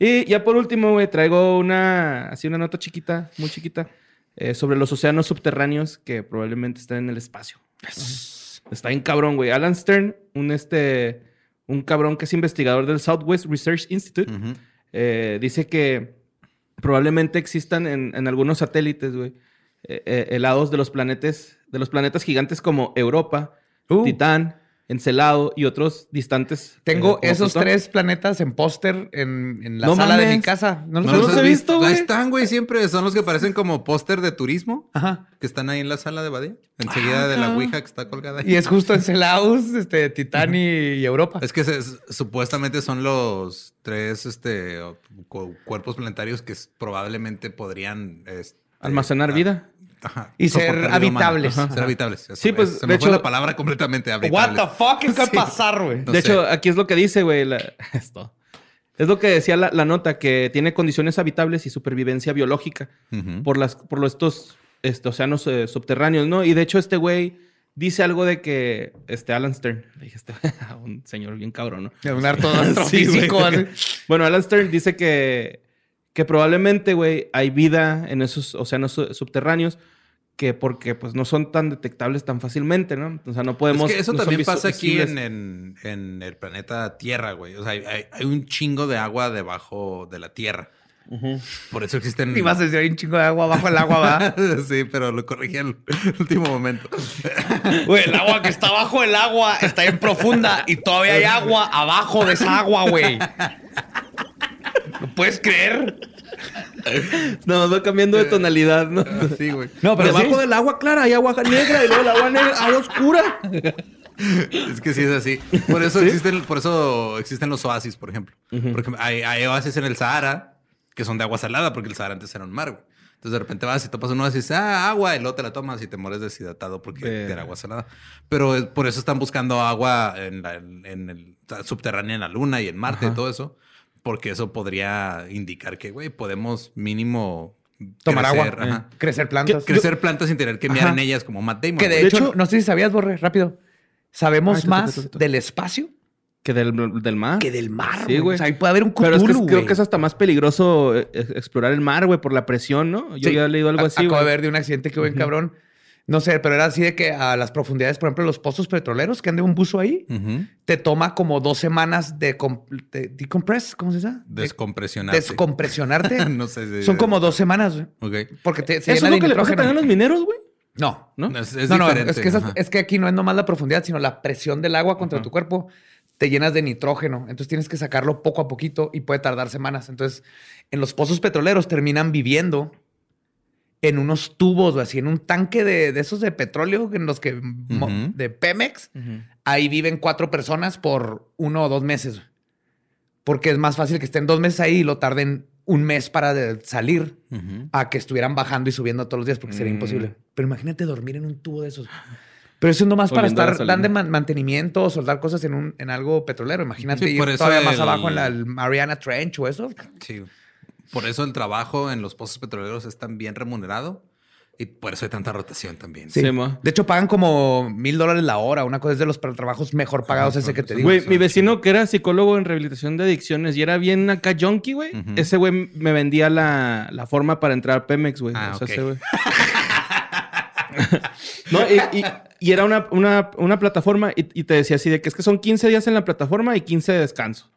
y ya por último, güey, traigo una, así una nota chiquita, muy chiquita, eh, sobre los océanos subterráneos que probablemente están en el espacio. Está bien cabrón, güey. Alan Stern, un, este, un cabrón que es investigador del Southwest Research Institute, eh, dice que probablemente existan en, en algunos satélites, güey, eh, helados de los planetas, de los planetas gigantes como Europa, Uh. Titán, Encelado y otros distantes. Tengo esos Plutón. tres planetas en póster en, en la No sala de mi casa. ¿No los ¿No has los los he visto, güey. Ahí están, güey, siempre. Son los que parecen como póster de turismo. Ajá. Que están ahí en la sala de Badía. Enseguida de la Ouija que está colgada ahí. Y es justo en Celaus, este, Titán y, y Europa. Es que se- supuestamente son los tres este, cu- cuerpos planetarios que probablemente podrían este, Almacenar ah, vida. Ajá, Y ser habitables. Ajá. Ser habitables. eso Sí, pues, es. Se de me fue hecho- la palabra completamente What habitables. the fuck? ¿Qué va a Sí. pasar, güey? No de sé. hecho, aquí es lo que dice, güey, la- <laughs> esto. Es lo que decía la, la nota, que tiene condiciones habitables y supervivencia biológica por, las, por los- estos este, océanos eh, subterráneos, ¿no? Y de hecho, este güey dice algo de que, este, Alan Stern, le dije, este, <laughs> un señor bien cabrón, ¿no? Un harto <laughs> Sí, astrofísico. así. Bueno, Alan Stern dice que, que probablemente, güey, hay vida en esos océanos su- subterráneos que porque pues no son tan detectables tan fácilmente, ¿no? O sea, no podemos... es que eso no también pasa aquí en, en- en el planeta Tierra, güey. O sea, hay, un chingo de agua debajo de la Tierra. Por eso existen. Y vas a decir, hay un chingo de agua abajo el agua, va. <laughs> sí, pero lo corregí al <laughs> último momento. <laughs> Güey, el agua que está abajo del agua está bien profunda y todavía hay agua abajo de esa agua, güey. ¿Lo puedes creer? No, va cambiando de tonalidad, ¿no? Sí, güey. No, pero Debajo sí. del agua clara hay agua negra y luego el agua negra, agua oscura. Es que sí es así. Por eso existen, por eso existen los oasis, por ejemplo. Porque hay, hay oasis en el Sahara que son de agua salada, porque el Sahara antes era un mar, güey. Entonces de repente vas y topas un oasis, y dices, ah, agua, y luego te la tomas y te mueres deshidratado porque Verga. era agua salada. Pero eh, por eso están buscando agua en, la- en el subterránea en la Luna y en Marte y todo eso, porque eso podría indicar que, güey, podemos mínimo Tomar crecer, agua, ajá. crecer plantas. crecer plantas sin tener que miar Ajá. en ellas como Matt Damon. Que de, hecho, hecho- no sé si sabías, Borre, rápido. Sabemos Ay, tú, tú, más tú, tú, tú. del espacio Que del, del mar. que del mar, Sí, güey. O sea, ahí puede haber un Pero es que Cthulhu, es- creo que es hasta más peligroso eh, eh, explorar el mar, güey, por la presión, ¿no? Yo Sí. ya he leído algo así, Acabo de ver de un accidente que hubo en cabrón. No sé, pero era así de que a las profundidades, por ejemplo, los pozos petroleros, que ande un buzo ahí, te toma como dos semanas de, de decompress, ¿cómo se dice? De- Descompresionarse. Descompresionarte. <laughs> no sé si- Son como dos semanas, güey. Ok. Porque te, se ¿Eso es llena lo que le pasa a los mineros, güey? No. ¿No? Es, es no, no, diferente. es que, esas- es que aquí no es nomás la profundidad, sino la presión del agua contra tu cuerpo. Te llenas de nitrógeno. Entonces tienes que sacarlo poco a poquito y puede tardar semanas. Entonces, en los pozos petroleros terminan viviendo en unos tubos o así, en un tanque de, de esos de petróleo en los que de Pemex. Ahí viven cuatro personas por uno o dos meses. Porque es más fácil que estén dos meses ahí y lo tarden un mes para de- salir a que estuvieran bajando y subiendo todos los días porque sería Mm. imposible. Pero imagínate dormir en un tubo de esos. Pero eso es nomás para Oliendo estar dando man- mantenimiento o soldar cosas en, un, en algo petrolero. Imagínate Sí, ir todavía más abajo en la Mariana Trench o eso. Sí. Por eso el trabajo en los pozos petroleros es tan bien remunerado y por eso hay tanta rotación también. Sí, mo. De hecho, pagan como mil dólares la hora. Una cosa es de los tra- trabajos mejor pagados ese que te digo. Güey, sí, mi sí. vecino que era psicólogo en rehabilitación de adicciones y era bien acá junkie, güey. Ese güey me vendía la, la forma para entrar a Pemex, güey. Ah, O sea, ok. ese güey. <laughs> no, y, y- y era una, una- una plataforma y, y te decía así de que es que son 15 días en la plataforma y 15 de descanso.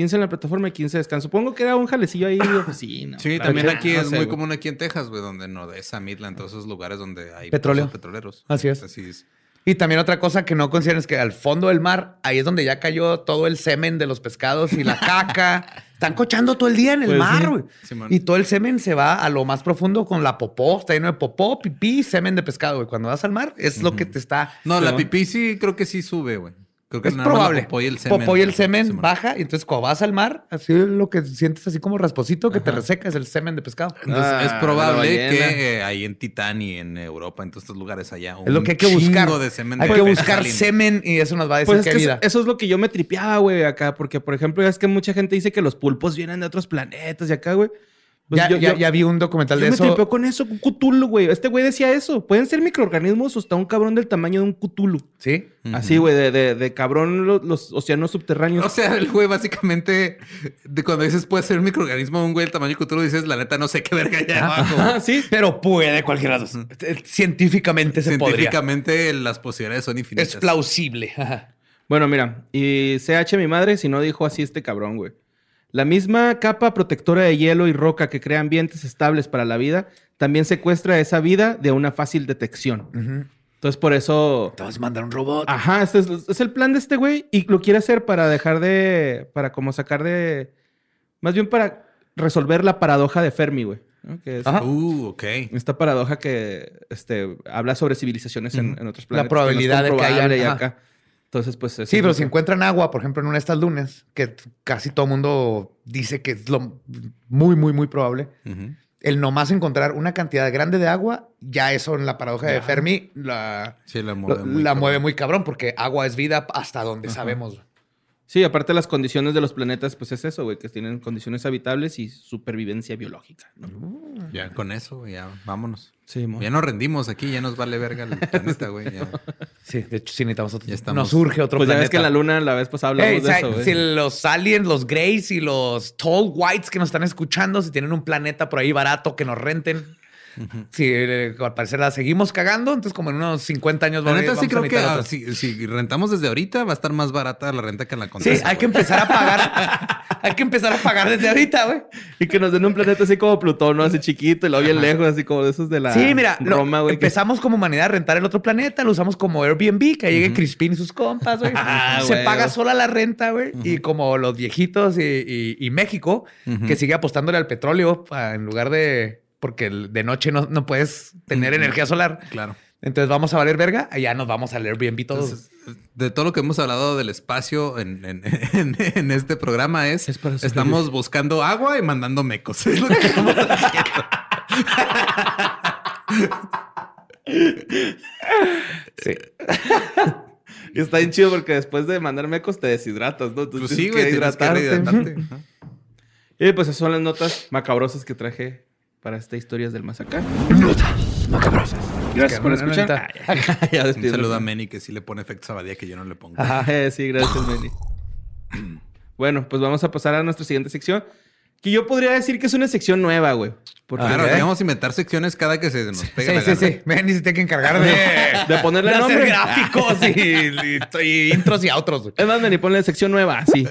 15 en la plataforma y 15 de descanso. Supongo que era un jalecillo ahí de <coughs> oficina. Sí, Claro, también no aquí sé, es muy güey. común aquí en Texas, güey, donde en Odessa, Midland, todos esos lugares donde hay Petróleo. petroleros. Así es. Así es. Y también otra cosa que no consideran es que al fondo del mar, ahí es donde ya cayó todo el semen de los pescados y la <laughs> caca. Están cochando todo el día en el Pues mar, sí. güey. Y todo el semen se va a lo más profundo con la popó. Está lleno de popó, pipí, semen de pescado, güey. Cuando vas al mar, es lo que te está... No, la ¿no? pipí sí creo que sí sube, güey. Creo que Es probable. popó y el semen. Popó y el semen Simón. baja. Y entonces cuando vas al mar, así lo que sientes así como rasposito que te reseca es el semen de pescado. Entonces Ah, es probable que eh, ahí en Titán y en Europa, en todos estos lugares allá, Es lo que hay que buscar. de semen hay de que buscar saliendo. semen y eso nos va a decir Pues es qué que vida. eso, eso es lo que yo me tripeaba, güey, acá. Porque, por ejemplo, es que mucha gente dice que los pulpos vienen de otros planetas y acá, güey. Pues ya, yo- ya, yo- ya vi un documental de me eso. tripeo con eso, Cthulhu, güey. Este güey decía eso. Pueden ser microorganismos o hasta un cabrón del tamaño de un Cthulhu. Sí. Así, güey, de, de, de cabrón lo- los, océanos subterráneos. O sea, el güey básicamente, de cuando dices puede ser un microorganismo, un güey del tamaño tú lo dices, la neta no sé qué verga hay abajo. Ah, sí. Pero puede cualquiera de los dos. Científicamente se podría. Científicamente las posibilidades son infinitas. Es plausible. Bueno, mira, y CH mi madre, si no dijo así este cabrón, güey. La misma capa protectora de hielo y roca que crea ambientes estables para la vida, también secuestra esa vida de una fácil detección. Entonces, por eso. Te vas a mandar un robot. Ajá, este es, es el plan de este güey y lo quiere hacer para dejar de. Para como sacar de. Más bien para resolver la paradoja de Fermi, güey. ¿no? Que es Ajá. Uh, ok. esta paradoja que este, habla sobre civilizaciones en, en otros planetas. probabilidad que no es de que haya- y ajá. acá. Entonces, pues. Sí, pero si encuentran agua, por ejemplo, en una de estas lunas, que casi todo el mundo dice que es lo muy, muy, muy probable, el nomás encontrar una cantidad grande de agua, ya eso en la paradoja de Fermi la, Sí, la lo- mueve muy la cabrón. mueve muy cabrón, porque agua es vida hasta donde sabemos. Sí, aparte las condiciones de los planetas, pues es eso, güey, que tienen condiciones habitables y supervivencia biológica. ¿no? Ya con eso, ya vámonos. Sí. Ya nos rendimos aquí, ya nos vale verga el planeta, güey. ya. Sí, de hecho, sí necesitamos otro. Ya estamos. Nos surge otro Pues ya planeta. ves que en la luna la vez pasada hablamos de eso, güey. si los aliens, los greys y los tall whites que nos están escuchando, si tienen un planeta por ahí barato que nos renten, si eh, al parecer la seguimos cagando, entonces como en unos 50 años La vamos, neta sí vamos a creo que necesitar ah, si, si rentamos desde ahorita va a estar más barata la renta que en la Sí, Condesa. hay que empezar a pagar. <laughs> Hay que empezar a pagar desde ahorita, güey. Y que nos den un planeta así como Plutón, ¿no? Así chiquito y luego bien lejos, así como de esos de la Sí, mira, lo- Roma, güey. que- empezamos como humanidad a rentar el otro planeta, lo usamos como Airbnb, que llegue Crispin y sus compas, güey. <laughs> Ah, Se paga sola la renta, güey. Y como los viejitos y, y- y México, que sigue apostándole al petróleo pa- en lugar de... Porque de noche no, no puedes tener energía solar. Claro. Entonces vamos a valer verga, allá nos vamos al Airbnb todos. Entonces, de todo lo que hemos hablado del espacio en, en- <laughs> en- en este programa es, Es para estamos buscando agua y mandando mecos. <laughs> Es lo que estamos haciendo. sí. <laughs> Y está bien chido porque después de mandar mecos te deshidratas, ¿no? Entonces Pues sí, tienes güey, que que hidratarte. Ajá. Y pues esas son las notas macabrosas que traje para esta historias del más acá. Notas macabrosas. Gracias por no, no, escuchar. <laughs> ya Un saludo a Manny que sí le pone efectos a Badía que yo no le pongo. Ajá, eh, sí, gracias, Manny. <clears throat> bueno, pues vamos a pasar a nuestra siguiente sección. Que yo podría decir que es una sección nueva, güey. Porque Claro, vamos a inventar secciones cada que se nos pegue Sí, la sí, gana. sí. Ven y se tiene que encargar de, <laughs> De ponerle de hacer nombre. gráficos y, <laughs> y- y intros y outros. güey. Es más, Manny, ponle sección nueva, sí.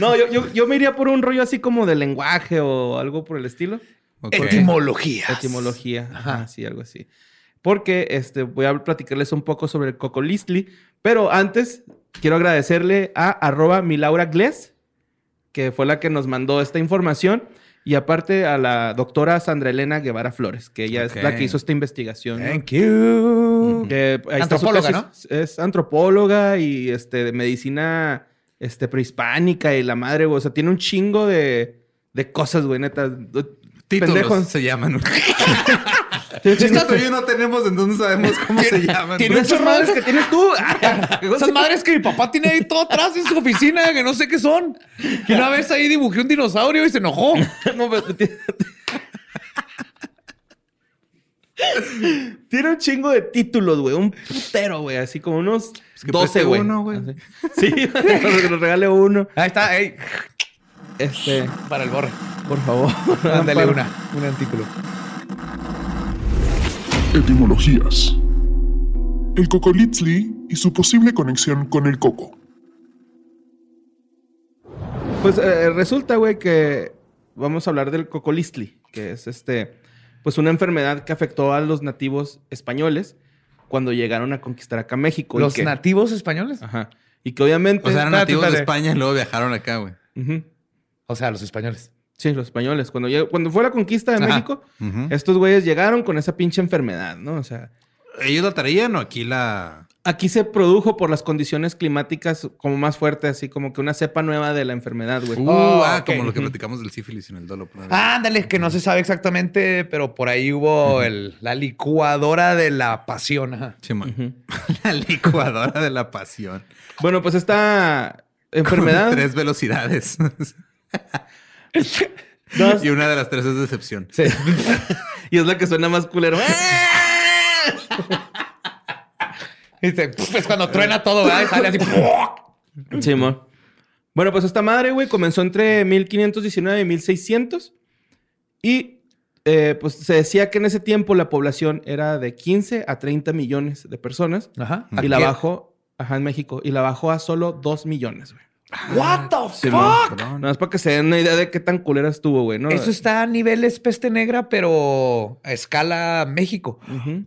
No, yo, yo, yo me iría por un rollo así como de lenguaje o algo por el estilo. Etimología. Etimología. Ajá, sí, algo así. Porque este, voy a platicarles un poco sobre el cocolistli. Pero antes, quiero agradecerle a arroba Milaura Gles, que fue la que nos mandó esta información. Y aparte a la doctora Sandra Elena Guevara Flores, que ella es la que hizo esta investigación. ¿no? Thank you. Que Antropóloga, tesis. Es antropóloga y este, de medicina este, prehispánica y la madre, güey. O sea, tiene un chingo de, de cosas, güey, neta. Títulos Pendejos. se llaman. <laughs> Chingo- todavía no tenemos, entonces sabemos cómo se llaman. Tiene Esas madres que tienes tú. <laughs> Esas madres que mi papá tiene ahí todo atrás en su oficina, que no sé qué son. Que una vez ahí dibujé un dinosaurio y se enojó. <laughs> No, pero tiene... Un chingo de títulos, güey. Un putero, güey. Así como unos que 12, preste güey. uno, güey. Sí, <laughs> que nos regale uno. Ahí está, ey, Este, para el borre. por favor. <laughs> Ándale una, un artículo. Etimologías. El cocolitzli y su posible conexión con el coco. Pues eh, resulta, güey, que vamos a hablar del cocolistli, que es este, pues una enfermedad que afectó a los nativos españoles cuando llegaron a conquistar acá México. ¿Los que- nativos españoles? Ajá. Y que obviamente. O sea, eran nativos de. España y luego viajaron acá, güey. Ujú. O sea, los españoles. Sí, los españoles. Cuando, llegó- cuando fue la conquista de Ajá. México, estos güeyes llegaron con esa pinche enfermedad, ¿no? O sea, ¿Ellos la traían o aquí la...? Aquí se produjo por las condiciones climáticas como más fuerte, así como que una cepa nueva de la enfermedad, güey. Uh, Oh, ah, ok. como lo que platicamos del sífilis en el dolo. Ándale, que no se sabe exactamente, pero por ahí hubo el- la licuadora de la pasión. ajá. Ujú. <laughs> La licuadora de la pasión. Bueno, pues esta enfermedad... Tres velocidades. <laughs> Dos- y una de las tres es decepción. Sí. <laughs> y es la que suena más culero. Viste, pf, es cuando truena todo, ¿verdad? Y sale así. Simón. Bueno, pues esta madre, güey, comenzó entre 1519 y 1600. Y eh, pues se decía que en ese tiempo la población era de 15 a 30 millones de personas. Ajá. Y la bajó, ajá, en México. Y la bajó a solo 2 millones, güey. What the Simón. fuck? Nada más para que se den una idea de qué tan culera estuvo, güey, ¿no? Eso está a niveles peste negra, pero a escala México. Ujú.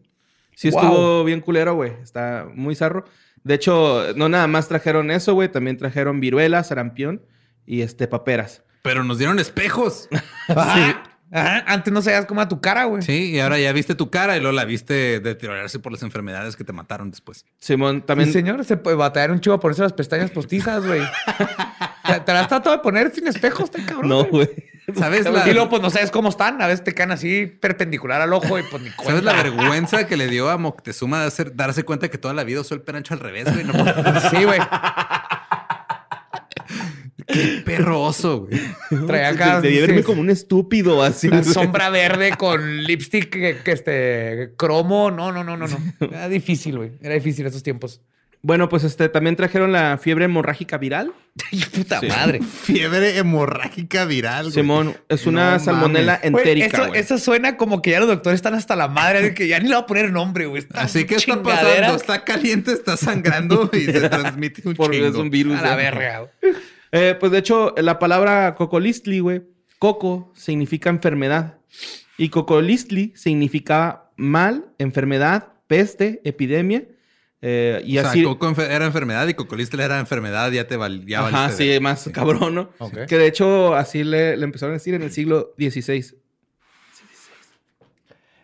Sí Wow. estuvo bien culero, güey. Está muy zarro. De hecho, no nada más trajeron eso, güey. También trajeron viruela, sarampión y este paperas. Pero nos dieron espejos. <laughs> Ajá. Ajá. Antes no sabías cómo era tu cara, güey. Sí, y ahora ya viste tu cara y luego la viste deteriorarse por las enfermedades que te mataron después. Simón, También... también. señor, se puede batallar un chivo por eso las pestañas postizas, güey. <laughs> te, te las tratado de poner sin espejos, está cabrón. No, güey. ¿Sabes la, Y luego, pues no sabes cómo están. A veces te caen así perpendicular al ojo y pues ni cuenta. ¿sabes la vergüenza que le dio a Moctezuma de hacer, darse cuenta que toda la vida usó el perancho al revés, güey? No, Sí, güey. qué perro oso, güey. Traía acá. Debí verme sí, como un estúpido así. Güey. sombra verde con lipstick que, que este cromo. No, no, no, no, no. Era difícil, güey. Era difícil esos tiempos. Bueno, pues este también trajeron la fiebre hemorrágica viral. <laughs> Ay, puta Sí. madre. Fiebre hemorrágica viral, güey. Simón, es una No salmonela mames. Güey, entérica, eso, güey. eso suena como que ya los doctores están hasta la madre de que ya ni le va a poner nombre, güey. Así que está pasando, está caliente, está sangrando <laughs> y se transmite un Porque chingo. es un virus. A la güey. verga. Eh, pues de hecho, la palabra cocolistli, güey, coco significa enfermedad. Y cocolistli significa mal, enfermedad, peste, epidemia. Eh, y o sea, así. Coco era enfermedad y Cocolistla era enfermedad, ya te val, ya Ajá, sí, de- más cabrón, ¿no? Que de hecho así le, le empezaron a decir en el siglo XVI.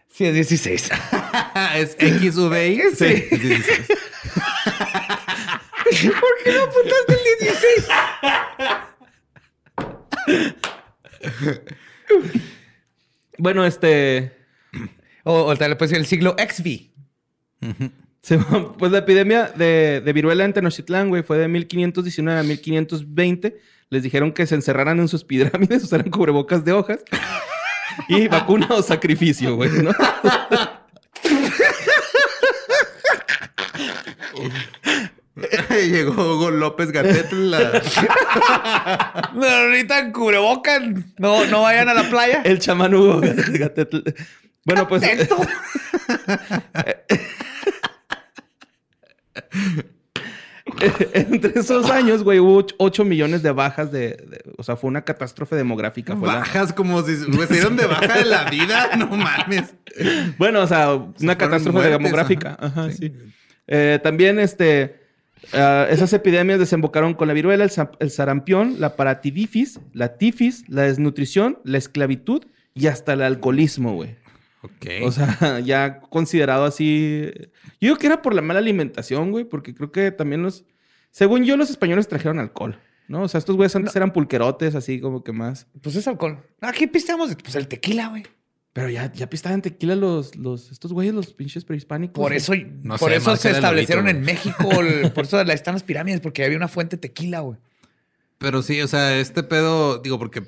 Sí, es 16. <laughs> es XVI. <laughs> Sí. Es 16. <laughs> ¿Por qué no apuntaste el 16? Bueno, este. O, o tal vez el siglo XV. se- <laughs> pues la epidemia de, de viruela en Tenochtitlán, güey, fue de 1519 a 1520. Les dijeron que se encerraran en sus pirámides, <laughs> usaran cubrebocas de hojas. y <laughs> vacuna o sacrificio, güey, ¿no? Llegó Hugo López Gatel. La... No necesitan cubrebocas. No, no vayan a la playa. El chamán Hugo Gatetl. Bueno, pues. <laughs> Entre esos años, güey, hubo 8 millones de bajas de, de- O sea, fue una catástrofe demográfica. fue la- Bajas como si se dieron de baja de la vida. No mames. Bueno, o sea, una catástrofe muertes, demográfica. ajá. Ajá, sí. Eh, también, este, ah, esas epidemias desembocaron con la viruela, el, el sarampión, la paratidifis, la tifis, la desnutrición, la esclavitud y hasta el alcoholismo, güey. Ok. O sea, <laughs> ya considerado así. Yo creo que era por la mala alimentación, güey, porque creo que también los. Según yo, los españoles trajeron alcohol, ¿no? O sea, estos güeyes antes eran pulquerotes, así como que más. Pues es alcohol. Aquí pisteamos pues el tequila, güey. Pero ya, ya pistaban tequila los, los, estos güeyes, los pinches prehispánicos. Por eso, No por sé, eso se establecieron en. México. el- <laughs> por eso están las pirámides, porque había una fuente de tequila, güey. Pero sí, o sea, este pedo, digo, porque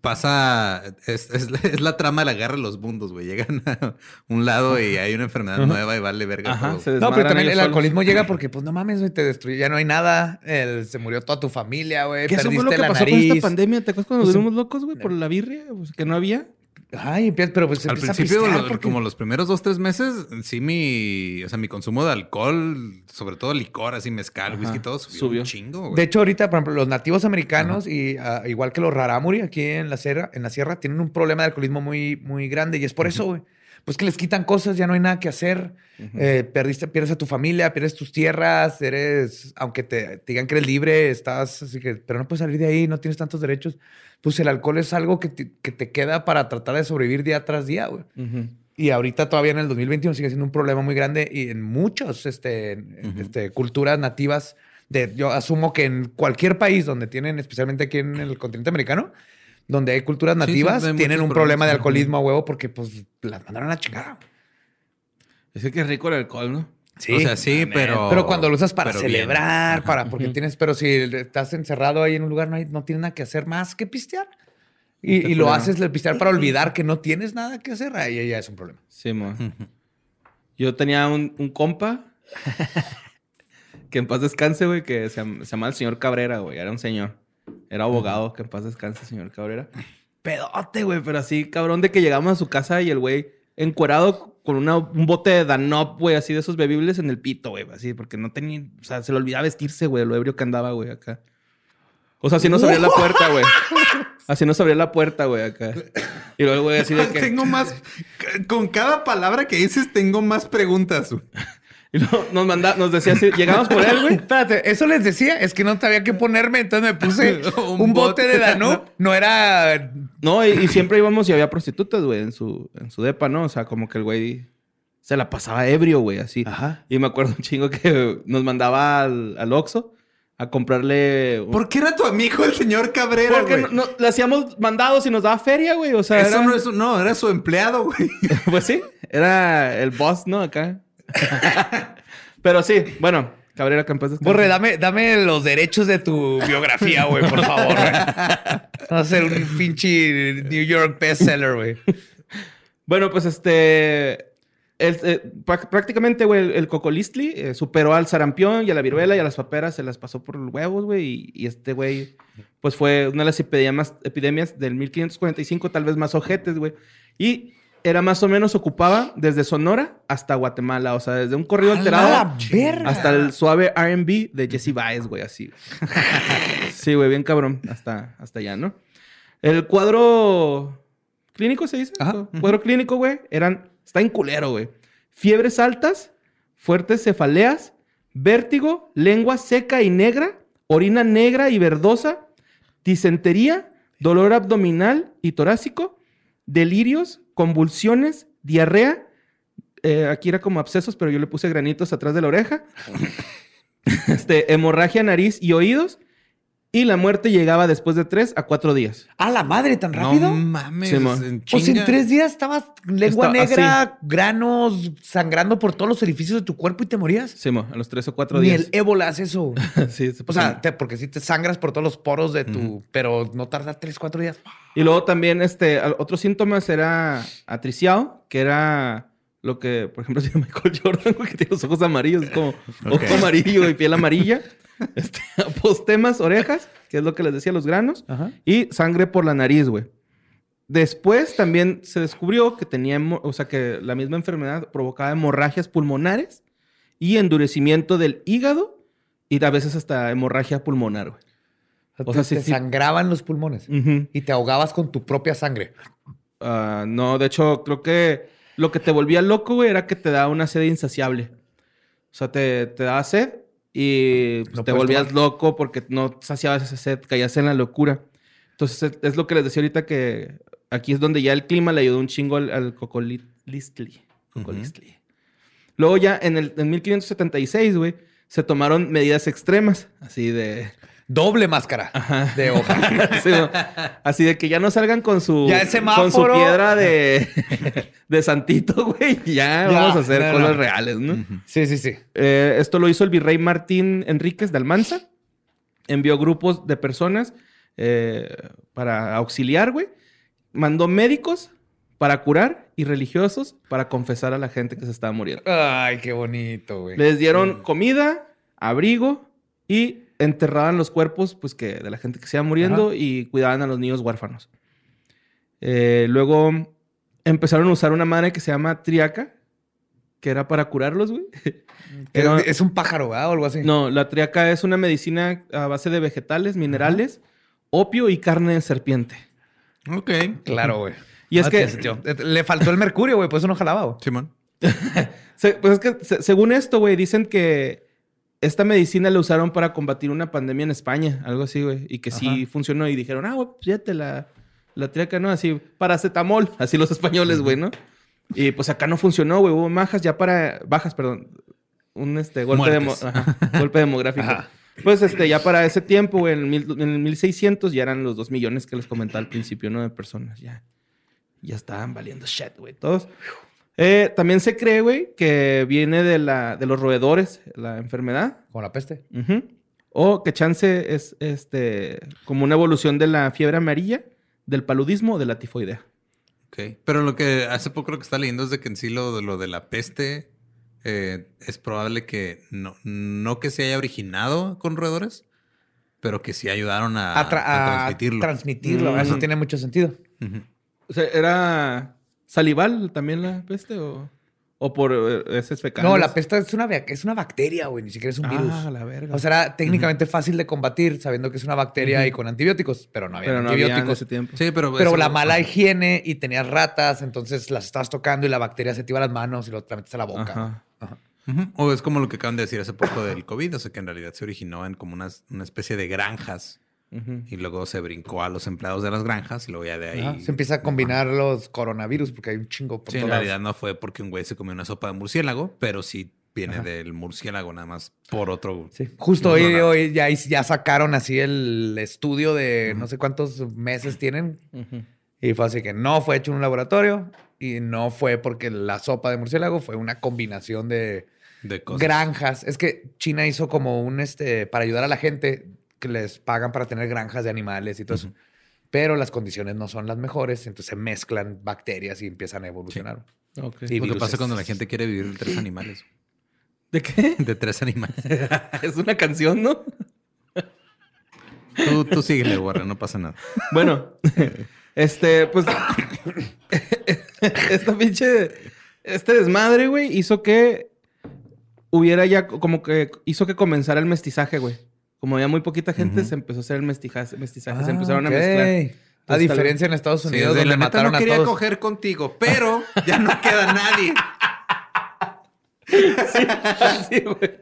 pasa, es, es, es la trama de la guerra de los mundos, güey. Llegan a un lado y hay una enfermedad nueva y vale verga Ajá, todo. se No, pero también el solos. alcoholismo llega porque, pues no mames, güey, te destruye. Ya no hay nada. El- se murió toda tu familia, güey. ¿Qué eso Perdiste fue lo que la pasó nariz. con esta pandemia? ¿Te acuerdas cuando Pues, nos volvimos locos, güey, por la birria? Pues, que no había. Ay, empieza- pero pues Al a principio, pistear lo- porque- como los primeros dos, tres meses, sí mi, o sea, mi consumo de alcohol, sobre todo licor, así mezcal, Ajá, whisky, todo subió, subió. un chingo, güey. De hecho, ahorita, por ejemplo, los nativos americanos y ah, igual que los rarámuri aquí en la sierra, en la sierra, tienen un problema de alcoholismo muy, muy grande y es por eso, güey. Pues que les quitan cosas, ya no hay nada que hacer. Eh, perdiste, pierdes a tu familia, pierdes tus tierras, eres, aunque te, te digan que eres libre, estás así que, pero no puedes salir de ahí, no tienes tantos derechos. Pues el alcohol es algo que te, que te queda para tratar de sobrevivir día tras día, güey. Ujú. Y ahorita todavía en el 2021 sigue siendo un problema muy grande y en muchas este, este, culturas nativas. De, yo asumo que en cualquier país donde tienen, especialmente aquí en el continente americano, donde hay culturas sí, nativas, hay tienen un problema de alcoholismo a huevo porque pues las mandaron a chingar. Es que qué rico el alcohol, ¿no? o sea, sí, pero... Pero cuando lo usas para bien. celebrar, para, porque tienes, pero si estás encerrado ahí en un lugar, no, hay, no tienes nada que hacer más que pistear. Y, lo haces el pistear para olvidar que no tienes nada que hacer, ahí ya es un problema. Sí, mo. Yo tenía un, un compa <laughs> que en paz descanse, güey, que se, se llamaba el señor Cabrera, güey. Era un señor. Era abogado, que en paz descanse, señor Cabrera. Pedote, güey, pero así, cabrón, de que llegamos a su casa y el güey encuerado con una- un bote de Danop, güey, así de esos bebibles en el pito, güey, así, porque no tenía, o sea, se le olvidaba vestirse, güey, lo ebrio que andaba, güey, acá. O sea, así no se abría la puerta, güey. Así no se abría la puerta, güey, acá. Y luego, güey, así de que... Tengo más... Con cada palabra que dices, tengo más preguntas, güey. Y luego nos manda, nos decía así, llegamos por él, güey. Espérate, eso les decía, es que no sabía qué ponerme, entonces me puse <laughs> Un un, bote bote de Danube. <laughs> No era. No, y, y siempre íbamos y había prostitutas, güey, en su, en su depa, ¿no? O sea, como que el güey se la pasaba ebrio, güey, así. Ajá. Y me acuerdo un chingo que nos mandaba al, al Oxxo a comprarle... un- ¿Por qué era tu amigo el señor Cabrera, Porque no, no- le hacíamos mandados y nos daba feria, güey. O sea, Eso era- no es... No, era su empleado, güey. <laughs> pues sí, era el boss, ¿no? Acá. <laughs> Pero sí, bueno, Cabrera Campos. Borre, dame, dame los derechos de tu biografía, güey, por favor. güey. Va a ser un pinche New York bestseller, güey. Bueno, pues este. el- eh, prá- prácticamente, güey, el, el cocolistli eh, superó al sarampión y a la viruela y a las paperas, se las pasó por los huevos, güey. Y, y este güey, pues fue una de las epidemias, epidemias del 1545, tal vez más ojetes, güey. Y era más o menos, ocupaba desde Sonora hasta Guatemala, o sea, desde un corrido ¡A alterado hasta el suave RB de Jesse Baez, güey, así. <laughs> Sí, güey, bien cabrón. Hasta, hasta allá, ¿no? El cuadro clínico, ¿se dice? Ajá. Cuadro clínico, güey, eran... Está en culero, güey. Fiebres altas, fuertes cefaleas, vértigo, lengua seca y negra, orina negra y verdosa, disentería, dolor abdominal y torácico, delirios, convulsiones, diarrea. eh, aquí era como abscesos, pero yo le puse granitos atrás de la oreja. <laughs> este, hemorragia, nariz y oídos. Y la muerte llegaba después de tres a cuatro días. ¡A la madre tan rápido! No mames. Sí, en o sea, en tres días estabas lengua Está- negra, granos, sangrando por todos los orificios de tu cuerpo y te morías. Sí, mo, a los tres o cuatro Ni días. el ébola hace eso. <laughs> Sí, se O sea, te- porque si te sangras por todos los poros de tu... Pero no tarda tres, cuatro días. Y luego también, este, otros síntomas era atriciado, que era lo que, por ejemplo, <laughs> tiene Michael Jordan, güey, que tiene los ojos amarillos, es como ojo amarillo y piel amarilla. <laughs> <laughs> Este, apostemas, orejas, que es lo que les decía, los granos. Ajá. Y sangre por la nariz, güey. Después también se descubrió que tenía, o sea, que la misma enfermedad provocaba hemorragias pulmonares y endurecimiento del hígado y a veces hasta hemorragia pulmonar, güey. O sea, te sí, sí. sangraban los pulmones y te ahogabas con tu propia sangre. Ah, no, de hecho, creo que lo que te volvía loco, güey, era que te daba una sed insaciable. O sea, te, te daba sed y pues, No te volvías tomar. loco porque no saciabas esa sed, caías en la locura. Entonces, es, lo que les decía ahorita que aquí es donde ya el clima le ayudó un chingo al, al cocolistli. Cocolistli. Luego ya en, el, en 1576, güey, se tomaron medidas extremas, así de... Doble máscara de hoja. <laughs> Sí, no. Así de que ya no salgan con su, Ya con su piedra de, <laughs> de santito, güey. Ya, Ya, vamos a hacer no, cosas no. reales, ¿no? Sí, sí, sí. Eh, esto lo hizo el virrey Martín Enríquez de Almanza. Envió grupos de personas eh, para auxiliar, güey. Mandó médicos para curar y religiosos para confesar a la gente que se estaba muriendo. Ay, qué bonito, güey. Les dieron comida, abrigo y enterraban los cuerpos pues, que, de la gente que se iba muriendo y cuidaban a los niños huérfanos. Eh, luego empezaron a usar una madre que se llama triaca, que era para curarlos, güey. <laughs> Era- Es un pájaro, ¿verdad? O algo así. no, la triaca es una medicina a base de vegetales, minerales, opio y carne de serpiente. Ok. Claro, güey. <laughs> Y es Ah, que- sentido. Eh, Le faltó el mercurio, güey, pues eso no jalaba. güey. Simón. <laughs> Pues es que se- según esto, güey, dicen que esta medicina la usaron para combatir una pandemia en España, algo así, güey, y que sí funcionó y dijeron, ah, güey, pues fíjate la, la triaca, ¿no? Así, paracetamol, <laughs> así los españoles, güey, ¿no? Y pues acá no funcionó, güey, hubo bajas ya para, bajas, perdón, un este, golpe, demo- Muertes. ajá, <laughs> golpe demográfico. Ajá. Pues este, ya para ese tiempo, güey, en el, mil- en el 1600 ya eran los dos millones que les comentaba al principio, ¿no? De personas, ya. Ya estaban valiendo shit, güey, todos. Eh, también se cree, güey, que viene de, la, de los roedores, la enfermedad. Como la peste. O que chance es este como una evolución de la fiebre amarilla, del paludismo o de la tifoidea. Ok. Pero lo que hace poco creo que está leyendo es de que en sí lo, lo de la peste eh, es probable que no, no que se haya originado con roedores, pero que sí ayudaron a, A, tra- a a transmitirlo. transmitirlo. Mm. Eso tiene mucho sentido. O sea, ¿era salival también la peste o, o por eh, heces fecales? No, la peste es una, es una bacteria, güey. Ni siquiera es un virus. Ah, la verga. O sea, era técnicamente fácil de combatir sabiendo que es una bacteria y con antibióticos, pero no había pero no había en antibióticos. ese tiempo. Sí, pero... pero la mala higiene y tenías ratas, entonces las estabas tocando y la bacteria se te iba a las manos y luego te la metes a la boca. Ajá. O es como lo que acaban de decir hace poco del COVID, o sea que en realidad se originó en como una, una especie de granjas Ujú. y luego se brincó a los empleados de las granjas y luego ya de ahí... Ajá. Se empieza a combinar los coronavirus porque hay un chingo por Sí, en realidad no fue porque un güey se comió una sopa de murciélago, pero sí viene del murciélago nada más por otro... Sí. Justo No, hoy, hoy ya, ya sacaron así el estudio de no sé cuántos meses tienen. Ujú. Y fue así que no fue hecho en un laboratorio y no fue porque la sopa de murciélago fue una combinación de De cosas. granjas. Es que China hizo como un, este, para ayudar a la gente que les pagan para tener granjas de animales y todo eso. Pero las condiciones no son las mejores, entonces se mezclan bacterias y empiezan a evolucionar. Sí. Lo que viruses. pasa cuando la gente quiere vivir de tres animales. <clears throat> ¿De qué? <laughs> De tres animales. <laughs> es una canción, ¿no? Tú, tú síguele, Warren, no pasa nada. Bueno, este, pues. esta pinche. Este desmadre, güey, hizo que hubiera ya como que. Hizo que comenzara el mestizaje, güey. Como había muy poquita gente, se empezó a hacer el mestizaje, mestizaje se empezaron Ah, ok. a mezclar. A Entonces, diferencia en Estados Sí, Unidos, de donde mataron no a quería todos. coger contigo, pero ya no queda nadie. <laughs> Sí, güey.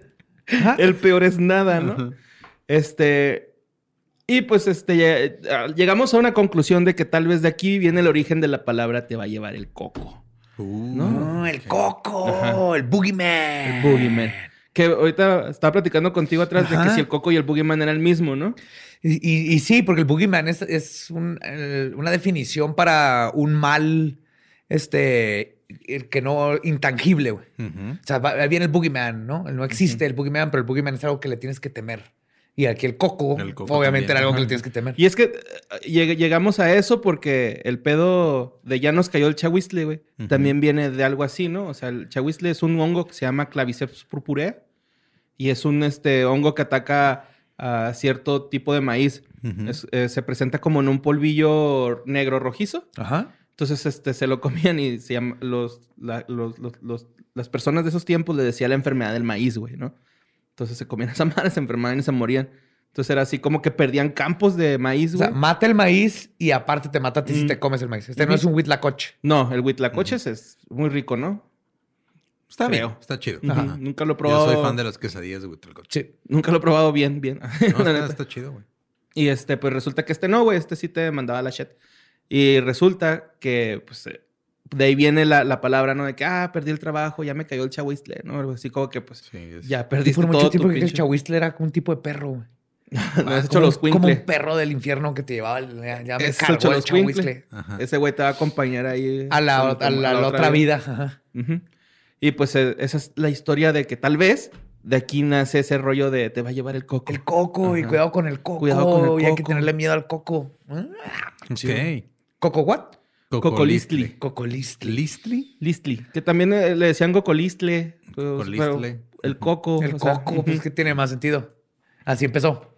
El peor es nada, ¿no? Este. Y pues este, ya- llegamos a una conclusión de que tal vez de aquí viene el origen de la palabra te va a llevar el coco. No, el coco, Ajá. el boogeyman. El boogeyman. Que ahorita estaba platicando contigo atrás de que si el coco y el boogeyman era el mismo, ¿no? Y, y- y sí, porque el boogeyman es, es un, una definición para un mal, este, el que no, intangible, güey. O sea, va- viene el boogeyman, ¿no? No existe el boogeyman, pero el boogeyman es algo que le tienes que temer. Y aquí el coco, El coco obviamente, también. era algo que le tienes que temer. Y es que eh, lleg- llegamos a eso porque el pedo de ya nos cayó el chahuizle, güey. También viene de algo así, ¿no? O sea, el chahuizle es un hongo que se llama Claviceps purpurea y es un este, hongo que ataca a cierto tipo de maíz. Es- eh, se presenta como en un polvillo negro rojizo. Ajá. Entonces este, se lo comían y se llama, los, la- los- los- los- las personas de esos tiempos le decía la enfermedad del maíz, güey, ¿no? Entonces se comían <laughs> esa madre, se enfermaban y se morían. Entonces era así como que perdían campos de maíz, O sea, mata el maíz y aparte te mata a ti si Mm. te comes el maíz. Este no es un huitlacoche. No, el huitlacoches es muy rico, ¿no? Está bien, está chido. Nunca lo he Yo probado. soy fan de las quesadillas de Huitlacoche. Sí. Nunca lo he probado bien, bien. No, <laughs> está, está chido, güey. Y este, pues resulta que este no, güey. Este sí te mandaba la shit. Y resulta que, pues, eh, de ahí viene la, la palabra, ¿no? De que, ah, perdí el trabajo, ya me cayó el chahuizle, ¿no? Algo así como que, pues, Sí, es- ya Y perdiste por mucho todo tiempo tu que el chahuizle era un tipo de perro, güey. <laughs> no has hecho Como- los Como un perro del infierno que te llevaba. el- Ya, ya me es el cargó el. Ajá. Ese güey te va a acompañar ahí. A la, a la- como la otra vida. Ajá. Ujú. Y pues eh, esa es la historia de que tal vez de aquí nace ese rollo de te va a llevar el coco. El coco, y Ajá. cuidado con el coco. Cuidado con el Y hay que coco. tenerle miedo al coco. ¿Eh? Ok. ¿Coco what? Cocolistli. Cocolistli. ¿Listli? Listli. Que también eh, le decían gocolistle. pues, Gocolistle. pero El coco. El sea, coco, ujú. pues que tiene más sentido. Así empezó.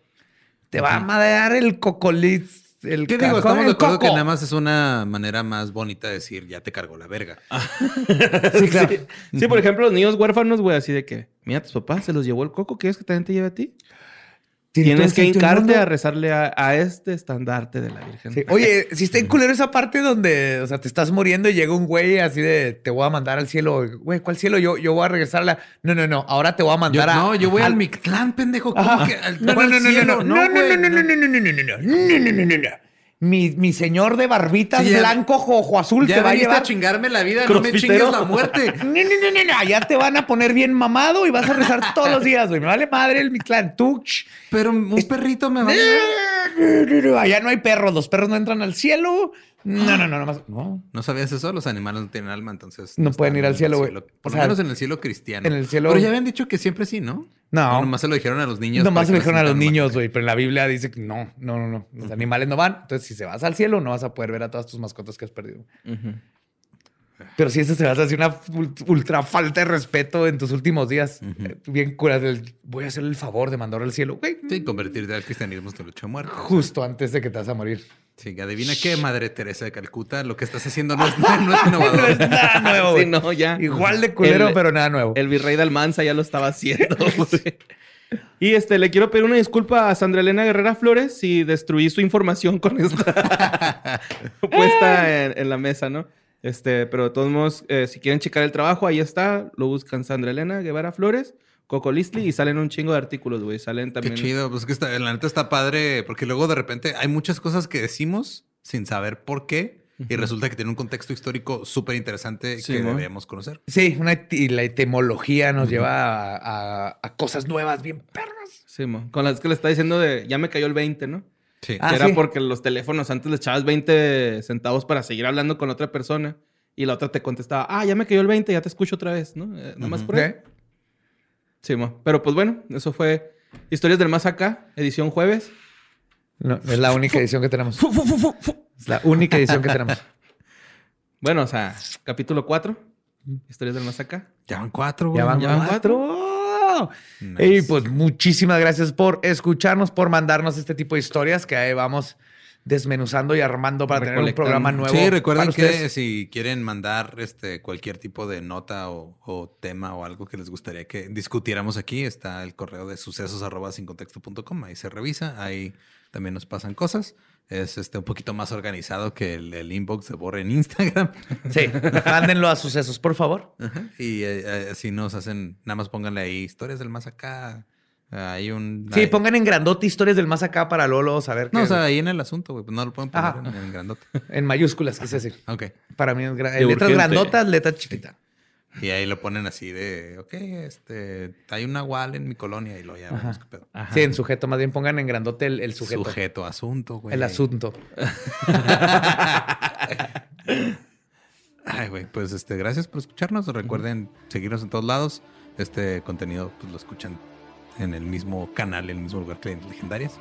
Te va a madear el cocolis. El ¿Qué digo? Estamos de acuerdo que coco. nada más es una manera más bonita de decir ya te cargó la verga. <laughs> Sí, claro. Sí. Sí, por ejemplo, los niños huérfanos, güey, así de que, mira, tus papás se los llevó el coco, ¿quieres que también te lleve a ti? Tienes que hincarte a rezarle a, a este estandarte de la Virgen. Sí. Oye, si está en culero esa parte donde, o sea, te estás muriendo y llega un güey así de, te voy a mandar al cielo. Güey, ¿cuál cielo? Yo, yo voy a regresarla. No, no, no. Ahora te voy a Yo- mandar a... no, yo voy al, al- Mictlán, pendejo. ¿Cómo Ajá. que al- No, no, ¿cuál no, no, no, cielo? no, no, no, güey, no, no, no, no, no, no, no, no, no, no, no, no, no. Mi, mi señor de barbitas Sí, ya- blanco, ojo azul, Ya te va a llevar. a chingarme la vida, no me chingues la muerte. <laughs> No, no, no, no, no. Allá te van a poner bien mamado y vas a rezar todos los <laughs> días, güey. Me vale madre el mi clan. Tú, ch. Pero un perrito me va a Allá no hay perros. Los perros no entran al cielo. No, no, no, no más. No. ¿No sabías eso? Los animales no tienen alma, entonces... No pueden ir al cielo, güey. Por lo sea, menos en el cielo cristiano. en el cielo- Pero ya habían dicho que siempre sí, ¿no? No. Nomás se lo dijeron a los niños. Nomás se lo dijeron a los niños, güey. Pero en la Biblia dice que no, no, no, no. Los animales no van. Entonces, si se vas al cielo, no vas a poder ver a todas tus mascotas que has perdido. Ujú. Pero si eso se vas a hacer una ul- ultra falta de respeto en tus últimos días. Eh, Bien curas del voy a hacer el favor de mandar al cielo, güey. Sí, convertirte al cristianismo te lo echó muerto. Justo antes de que te vas a morir. Sí, adivina qué, Madre Teresa de Calcuta, lo que estás haciendo no es, no es innovador. No es nada nuevo, Sí, no, ya. Igual de culero, El- pero nada nuevo. El virrey de Almanza ya lo estaba haciendo. <laughs> güey. Y este, le quiero pedir una disculpa a Sandra Elena Guerrera Flores si destruí su información con esta <laughs> <laughs> puesta en, en la mesa, ¿no? Este, pero de todos modos, eh, si quieren checar el trabajo, ahí está. Lo buscan Sandra Elena Guevara Flores, Coco Listli y salen un chingo de artículos, güey. Salen Qué también. chido, pues que está, la neta está padre, porque luego de repente hay muchas cosas que decimos sin saber por qué, y resulta que tiene un contexto histórico súper interesante Sí, que ¿no? deberíamos conocer. Sí, una y la etimología nos lleva a, a- a cosas nuevas bien perras. Sí, mo. con las que le está diciendo de ya me cayó el 20, ¿no? Sí. Ah, era sí. porque los teléfonos antes le echabas 20 centavos para seguir hablando con otra persona y la otra te contestaba, ah, ya me cayó el 20, ya te escucho otra vez, ¿no? Eh, nada más por eso. ¿Eh? Sí, mo. pero pues bueno, eso fue Historias del Más Acá, edición jueves. No, es la única edición que tenemos. Es la única edición que tenemos. <laughs> Bueno, o sea, capítulo 4, Historias del Más Acá. Ya van cuatro, güey. Ya van Ya van cuatro. Nice. Y pues muchísimas gracias por escucharnos, por mandarnos este tipo de historias que ahí vamos desmenuzando y armando para tener un programa nuevo. Sí, recuerden para que ustedes. si quieren mandar este cualquier tipo de nota o, o tema o algo que les gustaría que discutiéramos aquí, está el correo de sucesos arroba sin contexto.com. Ahí se revisa, ahí también nos pasan cosas. Es este un poquito más organizado que el, el inbox de Borre en Instagram. <laughs> Sí, mándenlo a sucesos, por favor. Ajá. Y eh, eh, así nos hacen, nada más pónganle ahí historias del más acá. Hay un. Sí, hay- pongan en grandote historias del más acá para Lolo saber que No, o sea, ahí en el asunto, güey. Pues no lo pueden poner en, en grandote. en mayúsculas, quise decir. Ok. Para mí es gra- letras urgente. grandotas, letras chiquitas. Y ahí lo ponen así de, ok, este, hay una wall en mi colonia y lo ya vemos qué pedo. Sí, en sujeto, más bien pongan en grandote el, el sujeto. Sujeto, asunto, güey. El asunto. Ay, güey, pues este, gracias por escucharnos. Recuerden seguirnos en todos lados. Este contenido, pues lo escuchan en el mismo canal, en el mismo lugar que Legendarias.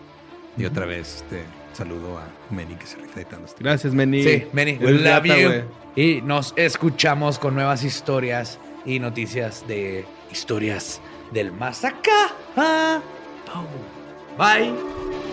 Y otra vez, este, saludo a Meni que se rifa editando este. Gracias, Meni. Sí, Manny, we love you. Y nos escuchamos con nuevas historias y noticias de historias del más acá. Ah. Bye.